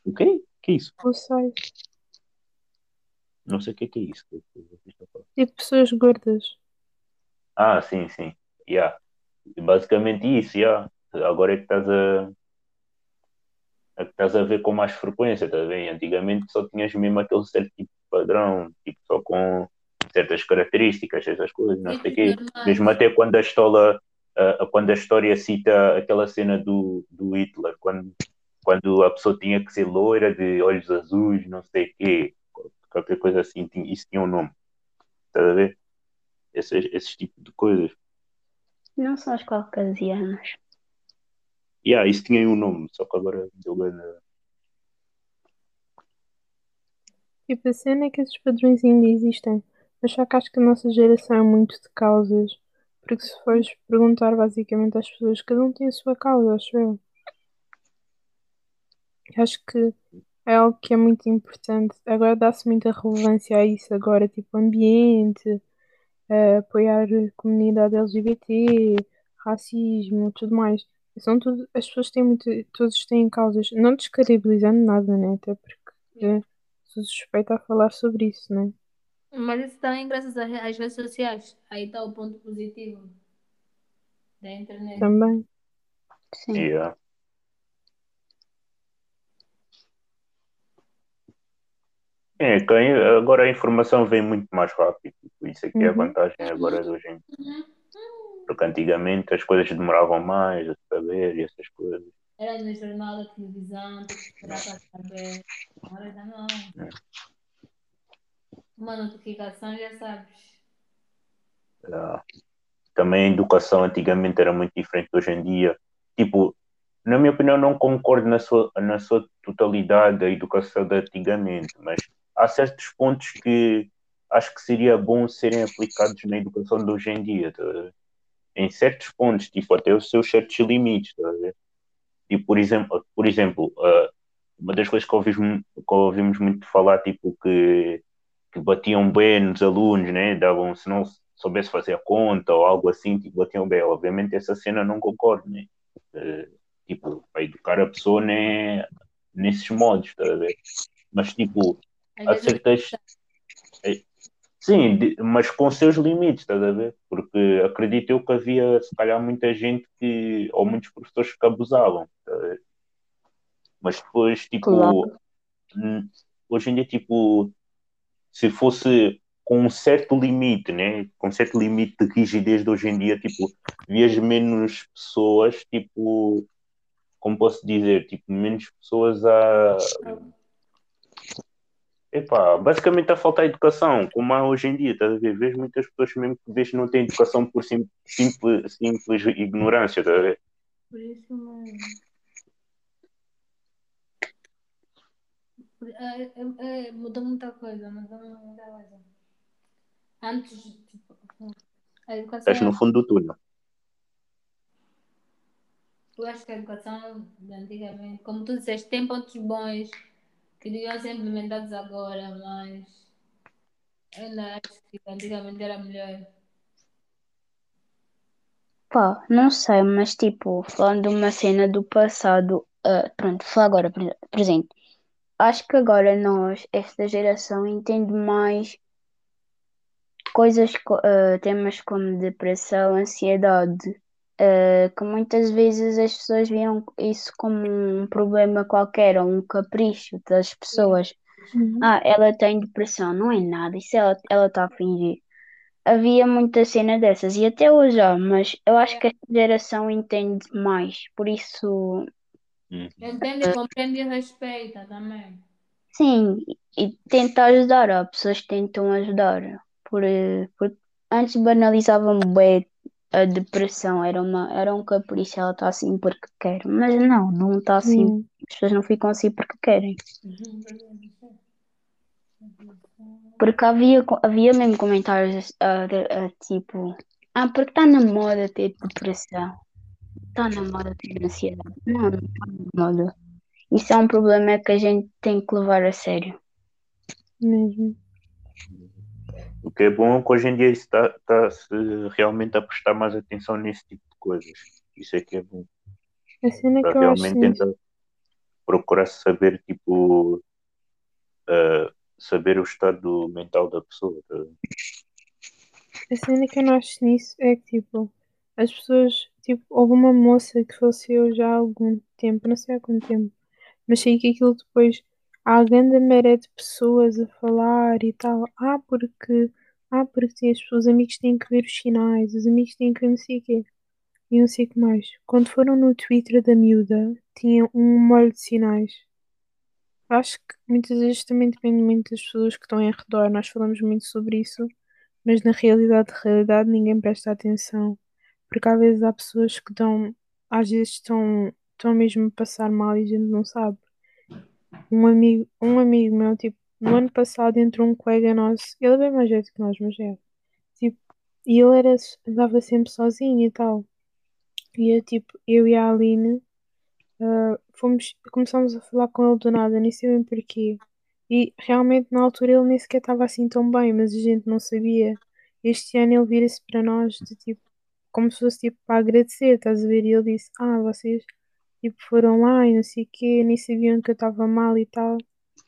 O quê? que é isso? Ou seja, Não sei o que é, que é isso. tipo pessoas gordas. Ah, sim, sim. Yeah. Basicamente isso, yeah. Agora é que estás a. é estás a ver com mais frequência, tá bem? Antigamente só tinhas mesmo aquele certo tipo de padrão, tipo só com certas características, essas coisas, não sei o quê. Normais. Mesmo até quando a história, a- a- quando a história cita aquela cena do, do Hitler, quando, quando a pessoa tinha que ser loira, de olhos azuis, não sei o quê, qualquer coisa assim, tinha- isso tinha um nome. Estás a ver? Esses, esses tipos de coisas. Não são os caucasianos. Yeah, isso tinha um nome, só que agora deu gana. Tipo, a cena é que esses padrões ainda existem. Mas só que acho que a nossa geração é muito de causas. Porque se fores perguntar basicamente às pessoas, cada um tem a sua causa, acho eu. Acho que é algo que é muito importante. Agora dá-se muita relevância a isso agora, tipo ambiente, eh, apoiar a comunidade LGBT, racismo, tudo mais. São tudo, as pessoas têm muito, todos têm causas, não descredibilizando nada, né? Até porque eh, sou suspeita a falar sobre isso, né? Mas isso também graças às redes sociais. Aí está o ponto positivo da internet. Também. Sim. Yeah. É, agora a informação vem muito mais rápido. Isso aqui é a Uhum. vantagem agora de hoje em dia. Porque antigamente as coisas demoravam mais a saber e essas coisas. Era no jornal da televisão, para saber. Agora já não. É. Uma notificação já sabes. Ah, Também a educação antigamente era muito diferente de hoje em dia. Tipo, na minha opinião, não concordo na sua, na sua totalidade da educação de antigamente, mas há certos pontos que acho que seria bom serem aplicados na educação de hoje em dia. tá? Em certos pontos, tipo, até os seus certos limites. tá? E, por exemplo, por exemplo ah, uma das coisas que ouvimos, que ouvimos muito falar, tipo, que que batiam bem nos alunos, né? Davam, se não soubesse fazer a conta ou algo assim, tipo, batiam bem. Obviamente essa cena não concordo, né? Eh, tipo, para educar a pessoa né? nesses modos, tá a ver? Mas tipo, há certas. Sim, mas com seus limites, estás a ver? Porque acredito eu que havia, se calhar, muita gente que, ou muitos professores que abusavam? Mas depois, tipo, Claro. hoje em dia, tipo, se fosse com um certo limite, né? Com um certo limite de rigidez de hoje em dia, tipo, vias menos pessoas, tipo, como posso dizer, tipo, menos pessoas a. Epá, basicamente a faltar educação, como há hoje em dia, estás a ver? Vês muitas pessoas mesmo que vês não têm educação por sim- simples, simples ignorância, estás a ver? Por isso É, é, é, mudou muita coisa, mudou muita coisa. Antes, tipo, a educação, Estás no fundo do túnel. eu acho que a educação antigamente, como tu disseste, tem pontos bons que deviam ser implementados agora, mas eu acho que antigamente era melhor. Pá, não sei, mas tipo, falando de uma cena do passado, ah, pronto, falar agora, pre- presente. Acho que agora nós, esta geração, entende mais coisas, co- ah, temas como depressão, ansiedade, ah, que muitas vezes as pessoas viam isso como um problema qualquer, ou um capricho das pessoas. Uhum. Ah, ela tem depressão, não é nada, isso ela ela está a fingir. Havia muita cena dessas, e até hoje há, mas eu acho que esta geração entende mais, por isso, Uhum. Entende, compreende e respeita também. sim, e tenta ajudar, há pessoas que tentam ajudar, por, eh, por antes banalizavam bem a depressão, era uma, era um capricho, ela está assim porque quer, mas não, não está assim, Sim. as pessoas não ficam assim porque querem. Porque havia, havia mesmo comentários tipo, ah, porque está na moda ter depressão, está na moda ter ansiedade. Não, não está na moda. Isso é um problema que a gente tem que levar a sério. Mesmo. O que é bom é que hoje em dia está, está se realmente a prestar mais atenção nesse tipo de coisas. Isso é que é bom. A cena Para que eu acho realmente tentar procurar saber, tipo, ah, saber o estado mental da pessoa. tá? A cena que eu não acho nisso é que, tipo, as pessoas, tipo, houve uma moça que faleceu já há algum tempo, não sei há quanto tempo, mas sei que aquilo depois há grande maré de pessoas a falar e tal. Ah, porque, ah, porque tem as pessoas, os amigos têm que ver os sinais, os amigos têm que ver não sei o quê. E não sei o que mais. Quando foram no Twitter da miúda, tinha um molho de sinais. Acho que muitas vezes também depende muito das pessoas que estão em redor. Nós falamos muito sobre isso, mas na realidade, realidade, ninguém presta atenção. Porque às vezes há pessoas que estão, às vezes estão, estão mesmo a passar mal e a gente não sabe. Um amigo, um amigo meu, tipo, no ano passado entrou um colega nosso, ele é bem mais velho que nós, mas é. Tipo, e ele era, andava sempre sozinho e tal. E eu, tipo, eu e a Aline, ah, fomos, começámos a falar com ele do nada, nem sei bem porquê. E realmente na altura ele nem sequer estava assim tão bem, mas a gente não sabia. Este ano ele vira-se para nós de tipo, como se fosse tipo para agradecer, estás a ver? E ele disse, ah, vocês tipo foram lá e não sei o quê, nem sabiam que eu estava mal e tal.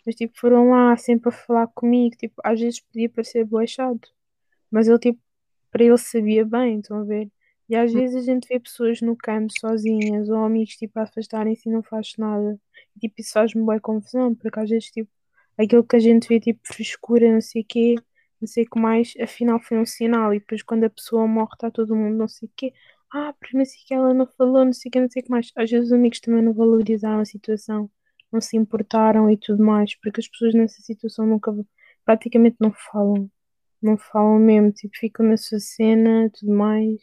Mas tipo, foram lá sempre a falar comigo, tipo, às vezes podia parecer boachado. Mas ele tipo, para ele sabia bem, estão a ver? E às vezes a gente vê pessoas no campo sozinhas ou amigos tipo a afastarem-se e não faz nada. E, tipo, isso faz-me boa confusão, porque às vezes tipo, aquilo que a gente vê tipo frescura, não sei o quê, não sei o que mais, afinal foi um sinal. E depois quando a pessoa morre está todo mundo não sei o quê. Ah, porque não sei o que ela não falou, não sei o que, não sei o que mais. Às vezes os amigos também não valorizaram a situação, não se importaram e tudo mais, porque as pessoas nessa situação nunca, praticamente não falam. Não falam mesmo, tipo, ficam na sua cena, tudo mais.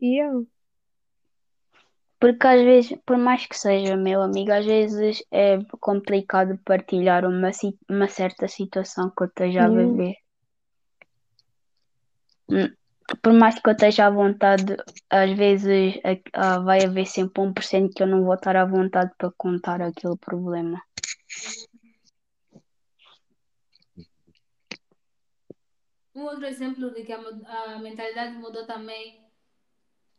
E é. Porque às vezes, por mais que seja meu amigo, às vezes é complicado partilhar uma, uma certa situação que eu esteja a Yeah. viver. Hum, Por mais que eu esteja à vontade, às vezes é- vai haver sempre um por cento que eu não vou estar à vontade para contar aquele problema. Um outro exemplo de que a, a mentalidade mudou também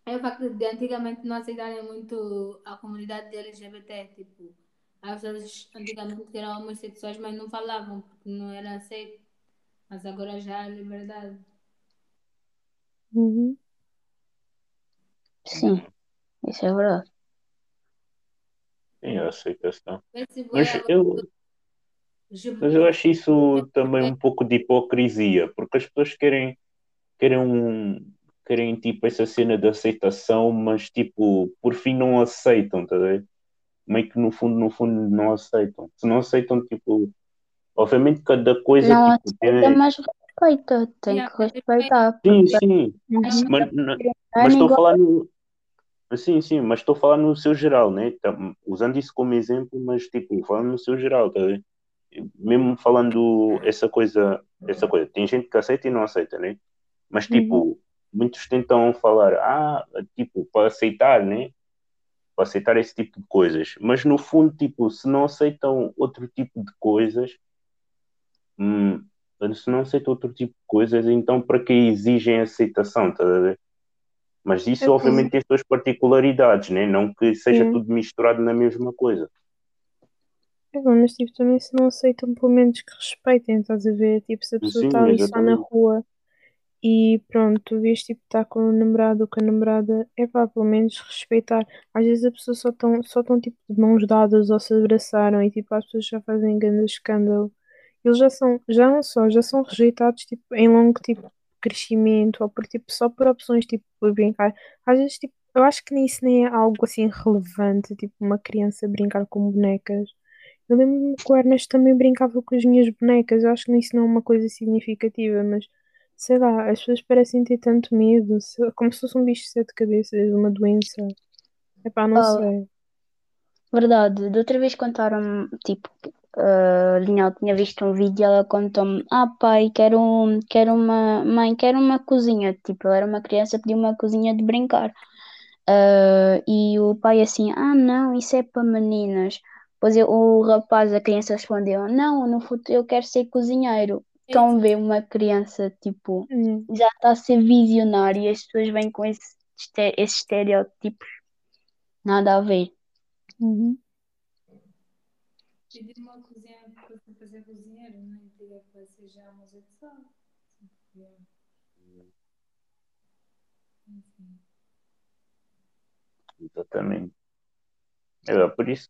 é o facto de antigamente não aceitarem muito a comunidade LGBT. Tipo, as pessoas antigamente eram homossexuais, mas não falavam porque não era aceito. Mas agora já há liberdade. Uhum. Sim, isso é verdade. Sim, a aceitação. Esse Mas eu, mas eu acho isso também um pouco de hipocrisia, porque as pessoas querem, querem, um, querem tipo essa cena de aceitação, mas tipo, por fim não aceitam, tá ver? Meio que no fundo, no fundo não aceitam. Se não aceitam, tipo, obviamente cada coisa Não tipo, aceita, tem... mas respeita. Tem Yeah, que respeitar. Sim, Porque sim, Uhum. mas, mas é estou a igual. falar no, Sim, sim, mas estou a falar no seu geral, né? Tam- Usando isso como exemplo, mas tipo, falando no seu geral, tá? Mesmo falando essa coisa, essa coisa, tem gente que aceita e não aceita, né? Mas tipo, muitos tentam falar, ah, tipo, para aceitar, né? Para aceitar esse tipo de coisas. Mas no fundo, tipo, se não aceitam outro tipo de coisas, hum, se não aceitam outro tipo de coisas, então para que exigem aceitação, a ver? Mas isso, É, obviamente, tem as suas particularidades, né? não que seja Sim. tudo misturado na mesma coisa. É bom, mas tipo, também se não aceitam, pelo menos que respeitem, estás a ver? Tipo, se a pessoa está ali só na rua e pronto, tu vês tipo está com o namorado ou com a namorada, é pá, pelo menos respeitar. Às vezes a pessoa só estão só tão, tipo de mãos dadas ou se abraçaram e tipo as pessoas já fazem grande escândalo. Eles já são, já não só, já são rejeitados tipo em longo tipo crescimento ou por tipo só por opções tipo por brincar. Às vezes tipo, eu acho que nem isso nem é algo assim relevante, tipo uma criança brincar com bonecas. Eu lembro-me que o Ernesto também brincava com as minhas bonecas. Eu acho que isso não é uma coisa significativa, mas sei lá, as pessoas parecem ter tanto medo, como se fosse um bicho de sete cabeças, uma doença. Epá, não Oh, sei. verdade, da outra vez contaram-me, tipo, a Linhal tinha visto um vídeo e ela contou-me: Ah, pai, quero, um- quero uma. Mãe, quero uma cozinha. Tipo, ela era uma criança, pediu uma cozinha de brincar. Ah, e o pai assim: Ah, não, isso é para meninas. Depois eu- o rapaz, a criança respondeu: Não, no futuro eu quero ser cozinheiro. Estão a ver uma criança, tipo, Hum, já está a ser visionária e as pessoas vêm com esse, esses estereótipos. Nada a ver. uhum. Pedir uma cozinha para fazer cozinheiro, nem diga que ser já homossexual. Enfim. Exatamente. É, por isso,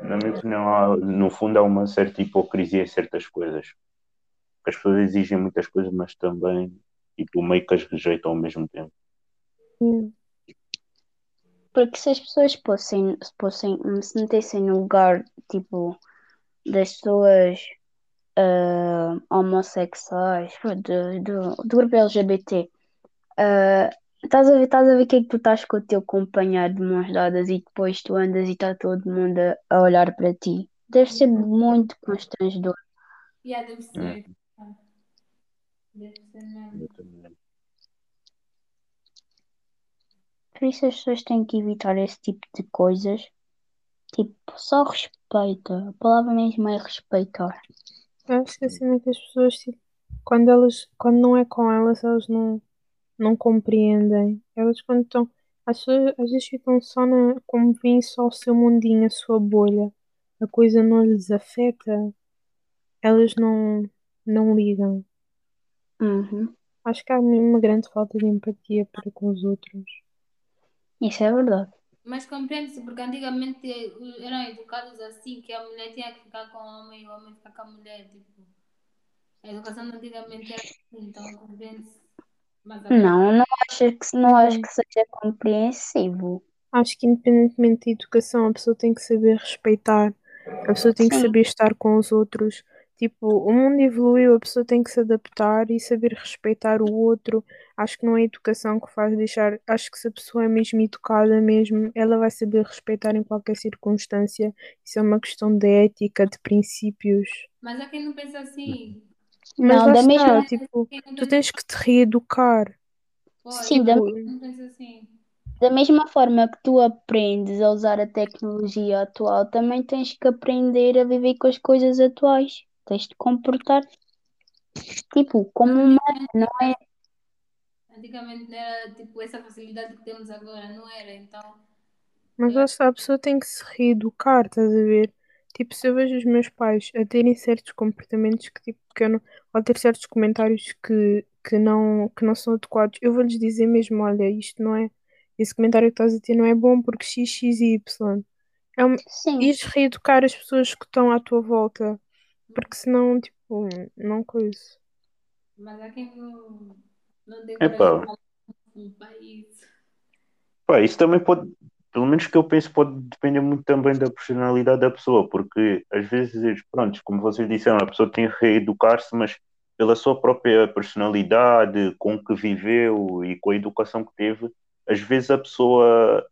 na minha opinião, há- no fundo há uma certa hipocrisia em certas coisas. As pessoas exigem muitas coisas, mas também tipo, meio que as rejeitam ao mesmo tempo. Hum. Porque se as pessoas fossem, se fossem, se metessem no lugar, tipo, das pessoas ah, homossexuais, do, do, do grupo LGBT, ah, estás a ver, estás a ver que é que tu estás com o teu companheiro de mãos dadas e depois tu andas e está todo mundo a, a olhar para ti. Deve ser muito constrangedor. Yeah, deve ser. Ah, Deve ser mesmo. exatamente. Por isso as pessoas têm que evitar esse tipo de coisas. Tipo, só respeita. A palavra mesmo é respeitar. Eu acho que a cena é que as pessoas, tipo, quando elas, quando não é com elas, elas não, não compreendem. Elas quando estão, as pessoas às vezes ficam só na, como vêm só o seu mundinho, a sua bolha. A coisa não lhes afeta, elas não, não ligam. Uhum. Acho que há uma grande falta de empatia para com os outros. Isso é verdade. Mas compreende-se, porque antigamente eram educados assim, que a mulher tinha que ficar com o homem e o homem ficar com a mulher. Tipo, a educação antigamente era assim, então compreende-se. Agora, Não, não acho que, não acho que seja compreensivo. Acho que independentemente da educação, a pessoa tem que saber respeitar, a pessoa tem que Sim. saber estar com os outros. Tipo, o mundo evoluiu, a pessoa tem que se adaptar e saber respeitar o outro. Acho que não é a educação que faz deixar. Acho que se a pessoa é mesmo educada mesmo, ela vai saber respeitar em qualquer circunstância. Isso é uma questão de ética, de princípios. mas há quem não pensa assim. Mas Não, da está, mesma, tipo, tu tens que te reeducar. Sim, da, Tipo, não pensa assim. da mesma forma que tu aprendes a usar a tecnologia atual, também tens que aprender a viver com as coisas atuais. Tens de comportar, tipo, como uma, não é? Antigamente não era tipo essa facilidade que temos agora, não era? Então, Mas lá está, a pessoa tem que se reeducar, estás a ver? Tipo, se eu vejo os meus pais a terem certos comportamentos que, tipo, que eu não, ou a ter certos comentários que, que não, que não são adequados, eu vou-lhes dizer mesmo, olha, isto não é, esse comentário que estás a ter não é bom porque X, X e Y. É um, Sim, ires reeducar as pessoas que estão à tua volta, porque senão, tipo, não coisa. mas há quem não, não tem Epá, coragem de falar com o país. pá, isso também pode, pelo menos que eu penso, pode depender muito também da personalidade da pessoa, porque às vezes, pronto, como vocês disseram, a pessoa tem que reeducar-se, mas pela sua própria personalidade, com o que viveu e com a educação que teve, às vezes a pessoa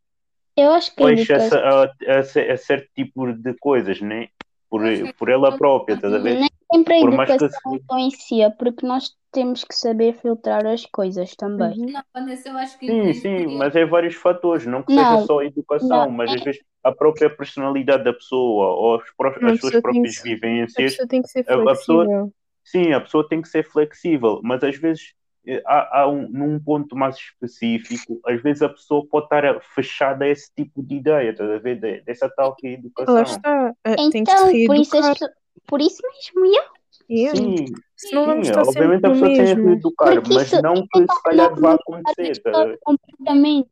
eu acho que a educação, a, a- a certo tipo de coisas, né? Por, que por ela própria, estás a ver? nem sempre a Por mais que educação influencia, porque nós temos que saber filtrar as coisas também. Não, Vanessa, eu acho que Sim, sim, mas é vários fatores, não que seja Não, só a não, educação, mas às vezes a própria personalidade da pessoa ou as, pró- Não, a as suas próprias se- a vivências, pessoa tem que ser a, a pessoa, flexível. sim, a pessoa tem que ser flexível, mas às vezes há, há um, num ponto mais específico, às vezes a pessoa pode estar fechada a esse tipo de ideia, estás a ver? De- dessa tal reeducação. Lá está. ah, tem que Então, por isso, as por isso mesmo, yeah. Yeah. Sim, sim, obviamente a pessoa tem que mesmo. reeducar, Porque mas isso- não que não- se calhar não- vá não acontecer. a comportamentos.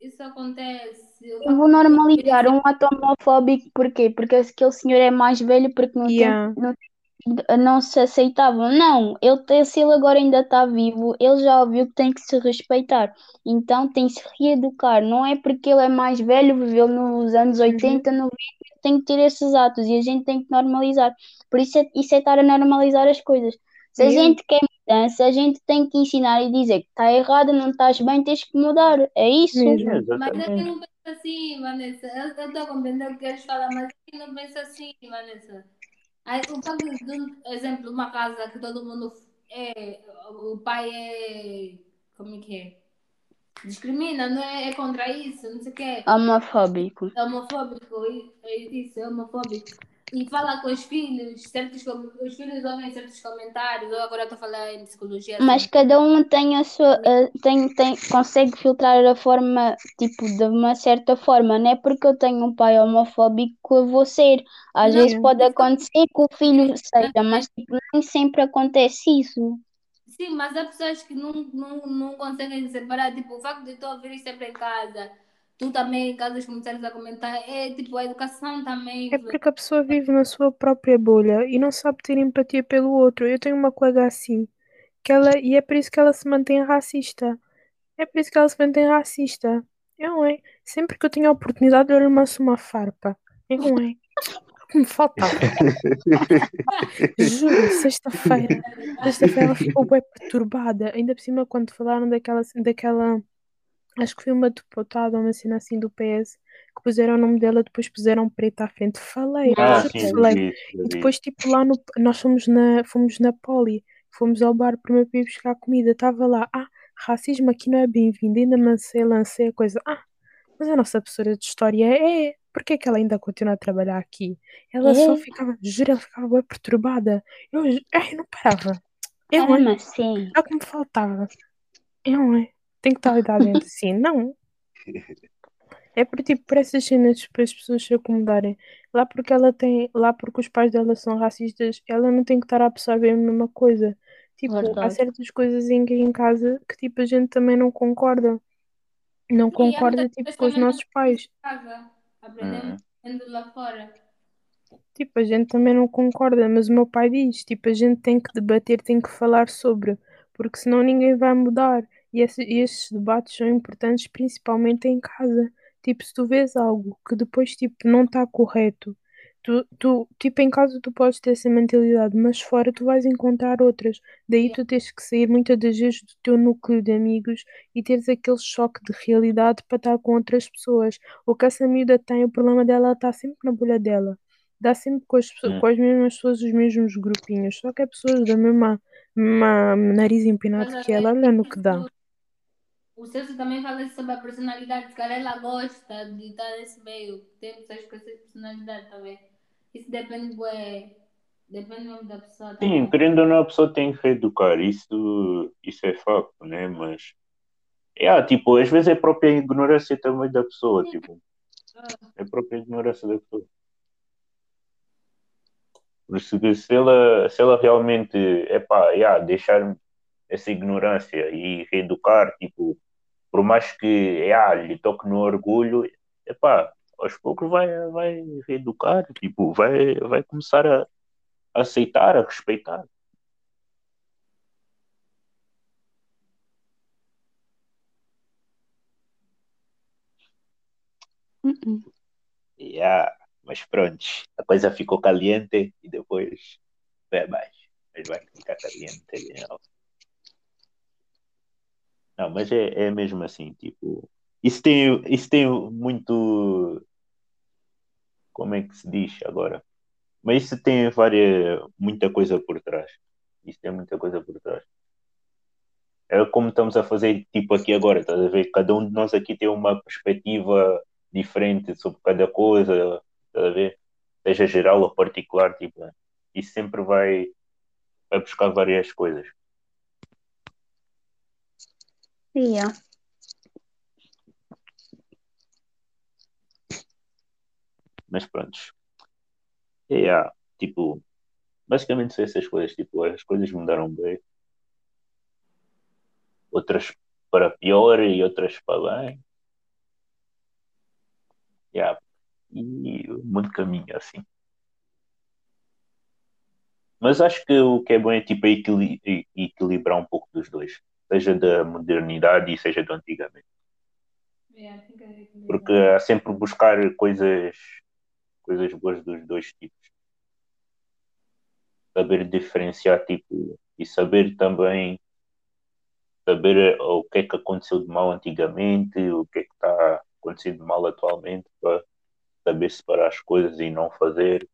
Isso acontece. Eu Eu vou normalizar um ato homofóbico, porquê? Porque aquele senhor é mais velho, porque no Yeah. tempo no tempo não se aceitavam. Não, ele tem, se ele agora ainda está vivo, ele já ouviu que tem que se respeitar. Então tem que se reeducar. Não é porque ele é mais velho, viveu nos anos 80, 90, que tem que ter esses atos e a gente tem que normalizar. Por isso é, isso é estar a normalizar as coisas. Se a gente quer mudança, a gente tem que ensinar e dizer que está errado, não estás bem, tens que mudar. É isso. É, Mas eu exatamente. não penso assim, Vanessa. Eu estou a compreender o que queres falar, mas eu não penso assim, Vanessa. De, um exemplo, uma casa que todo mundo é. O pai é. Como é que é? Discrimina, não é? É contra isso, não sei o quê. Homofóbico. Homofóbico, isso, é homofóbico. E fala com os filhos, certos, com- os filhos ouvem certos comentários. Eu agora estou a falar em psicologia. Mas assim. cada um tem a sua, a- tem, tem, consegue filtrar a forma, tipo, de uma certa forma, não é porque eu tenho um pai homofóbico que eu vou ser. Às Não, vezes pode acontecer que o filho seja, mas tipo, nem sempre acontece isso. Sim, mas há pessoas que não, não, não conseguem separar. Tipo, o facto de tu ouvir isso sempre em casa, tu também em casa começares a comentar, é tipo a educação também. É porque a pessoa vive na sua própria bolha e não sabe ter empatia pelo outro. Eu tenho uma colega assim, que ela, e é por isso que ela se mantém racista. É por isso que ela se mantém racista. Eu não é. Sempre que eu tenho a oportunidade, eu lhe lanço uma farpa. Eu não é. Que me faltava. Juro, sexta-feira. Sexta-feira ela ficou bem perturbada. Ainda por cima, quando falaram daquela, daquela. Acho que foi uma deputada, uma cena assim do PS, que puseram o nome dela, depois puseram preto à frente. Falei, Ah, sim, falei. isso, E depois, tipo, lá no. Nós fomos na, fomos na Poli, fomos ao bar primeiro para ir buscar comida. Estava lá, ah, racismo aqui não é bem-vindo. Ainda lancei, lancei a coisa. Ah, mas a nossa professora de história é. Por que é que ela ainda continua a trabalhar aqui? Ela só É. ficava, juro, ela ficava bem perturbada. Eu, ai, não parava. Eu, É mesmo assim. Era o que me faltava. Eu, hein? Tenho que estar ali dentro assim. Não. É por tipo, por essas cenas para as pessoas se acomodarem. Lá porque ela tem, lá porque os pais dela são racistas, ela não tem que estar a absorver a mesma coisa. Tipo, há Verdade. certas coisas em, em casa que tipo a gente também não concorda. Não E há concorda tipo com os nossos pais. casa, lá fora. Tipo, a gente também não concorda, mas o meu pai diz, tipo, a gente tem que debater, tem que falar sobre, porque senão ninguém vai mudar. E esse- e esses debates são importantes principalmente em casa. Tipo, se tu vês algo que depois, tipo, não está correto, tu, tu, tipo, em casa tu podes ter essa mentalidade, mas fora tu vais encontrar outras. Daí tu tens que sair muitas das vezes do teu núcleo de amigos e teres aquele choque de realidade para estar com outras pessoas. O que essa miúda tem, o problema dela, ela está sempre na bolha dela dá sempre com as, pessoas, Hum. com as mesmas pessoas os mesmos grupinhos, só que é pessoas da mesma, mesma nariz empinado que ela, olha no que dá. O Celso também fala sobre a personalidade, se calhar ela gosta de estar nesse meio. Tem pessoas com essa personalidade também. Isso depende, bué, depende mesmo da pessoa Sim, querendo ou não, a pessoa tem que reeducar, isso, isso é facto, né? Mas, é, tipo, às vezes é a própria ignorância também da pessoa, tipo, é a própria ignorância da pessoa. Por isso que se ela, se ela realmente, epá, yeah, deixar essa ignorância e reeducar, tipo, por mais que yeah, lhe toque no orgulho, epá, aos poucos vai, vai reeducar, tipo, vai, vai começar a aceitar, a respeitar. Uh-uh. Yeah, mas pronto, a coisa ficou caliente e depois vai abaixo. Mas vai ficar caliente. Não, não mas é, é mesmo assim, tipo, isso tem, isso tem muito. Como é que se diz agora? Mas isso tem várias, muita coisa por trás. Isso tem muita coisa por trás. É como estamos a fazer, tipo, aqui agora, estás a ver? Cada um de nós aqui tem uma perspectiva diferente sobre cada coisa, estás a ver? Seja geral ou particular, tipo, isso sempre vai, vai buscar várias coisas. Yeah. Mas pronto. Yeah, tipo, basicamente são essas coisas. Tipo, as coisas mudaram bem. Outras para pior e outras para bem. Yeah. E muito caminho assim. Mas acho que o que é bom é tipo equili- e- equilibrar um pouco dos dois, seja da modernidade e seja do antigamente. Que equilibrar. Porque há sempre buscar coisas, coisas boas dos dois tipos. Saber diferenciar tipo e saber também saber o que é que aconteceu de mal antigamente, o que é que está acontecendo de mal atualmente para saber separar as coisas e não fazer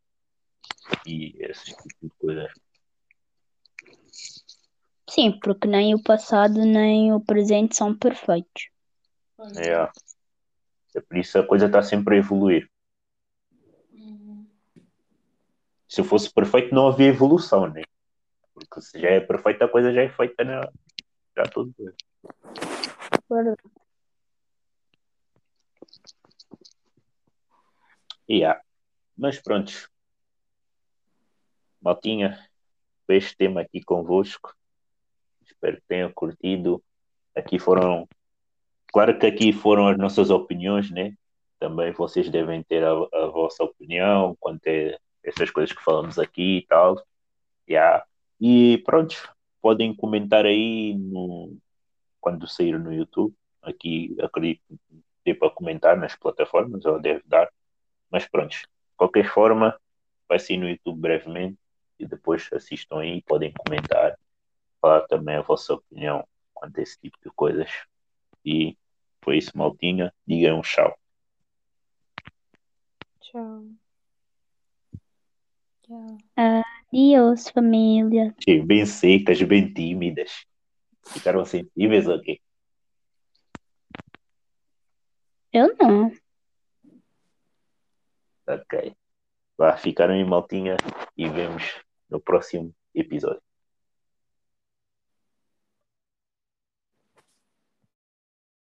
e esse tipo de coisas. Sim, porque nem o passado nem o presente são perfeitos. É. É por isso a coisa está sempre a evoluir. Uhum. Se fosse perfeito, não havia evolução, né? Porque se já é perfeita, a coisa já é feita na... já tudo. Yeah. Mas pronto. Maltinha, foi este tema aqui convosco. Espero que tenham curtido. Aqui foram. Claro que aqui foram as nossas opiniões, né? Também vocês devem ter a, a vossa opinião quanto a essas coisas que falamos aqui e tal. Yeah. E pronto, podem comentar aí no, quando sair no YouTube. Aqui acredito que dê para comentar nas plataformas, ou deve dar. Mas pronto, de qualquer forma, vai sair no YouTube brevemente e depois assistam aí, podem comentar, falar também a vossa opinião quanto a esse tipo de coisas. E foi isso, maltinha. Digam um tchau. Tchau. Tchau. Adiós, família. Sim, Bem secas, bem tímidas. Ficaram sensíveis ou quê? Eu não. Ok. Vá, ficaram em maltinha e vemos no próximo episódio.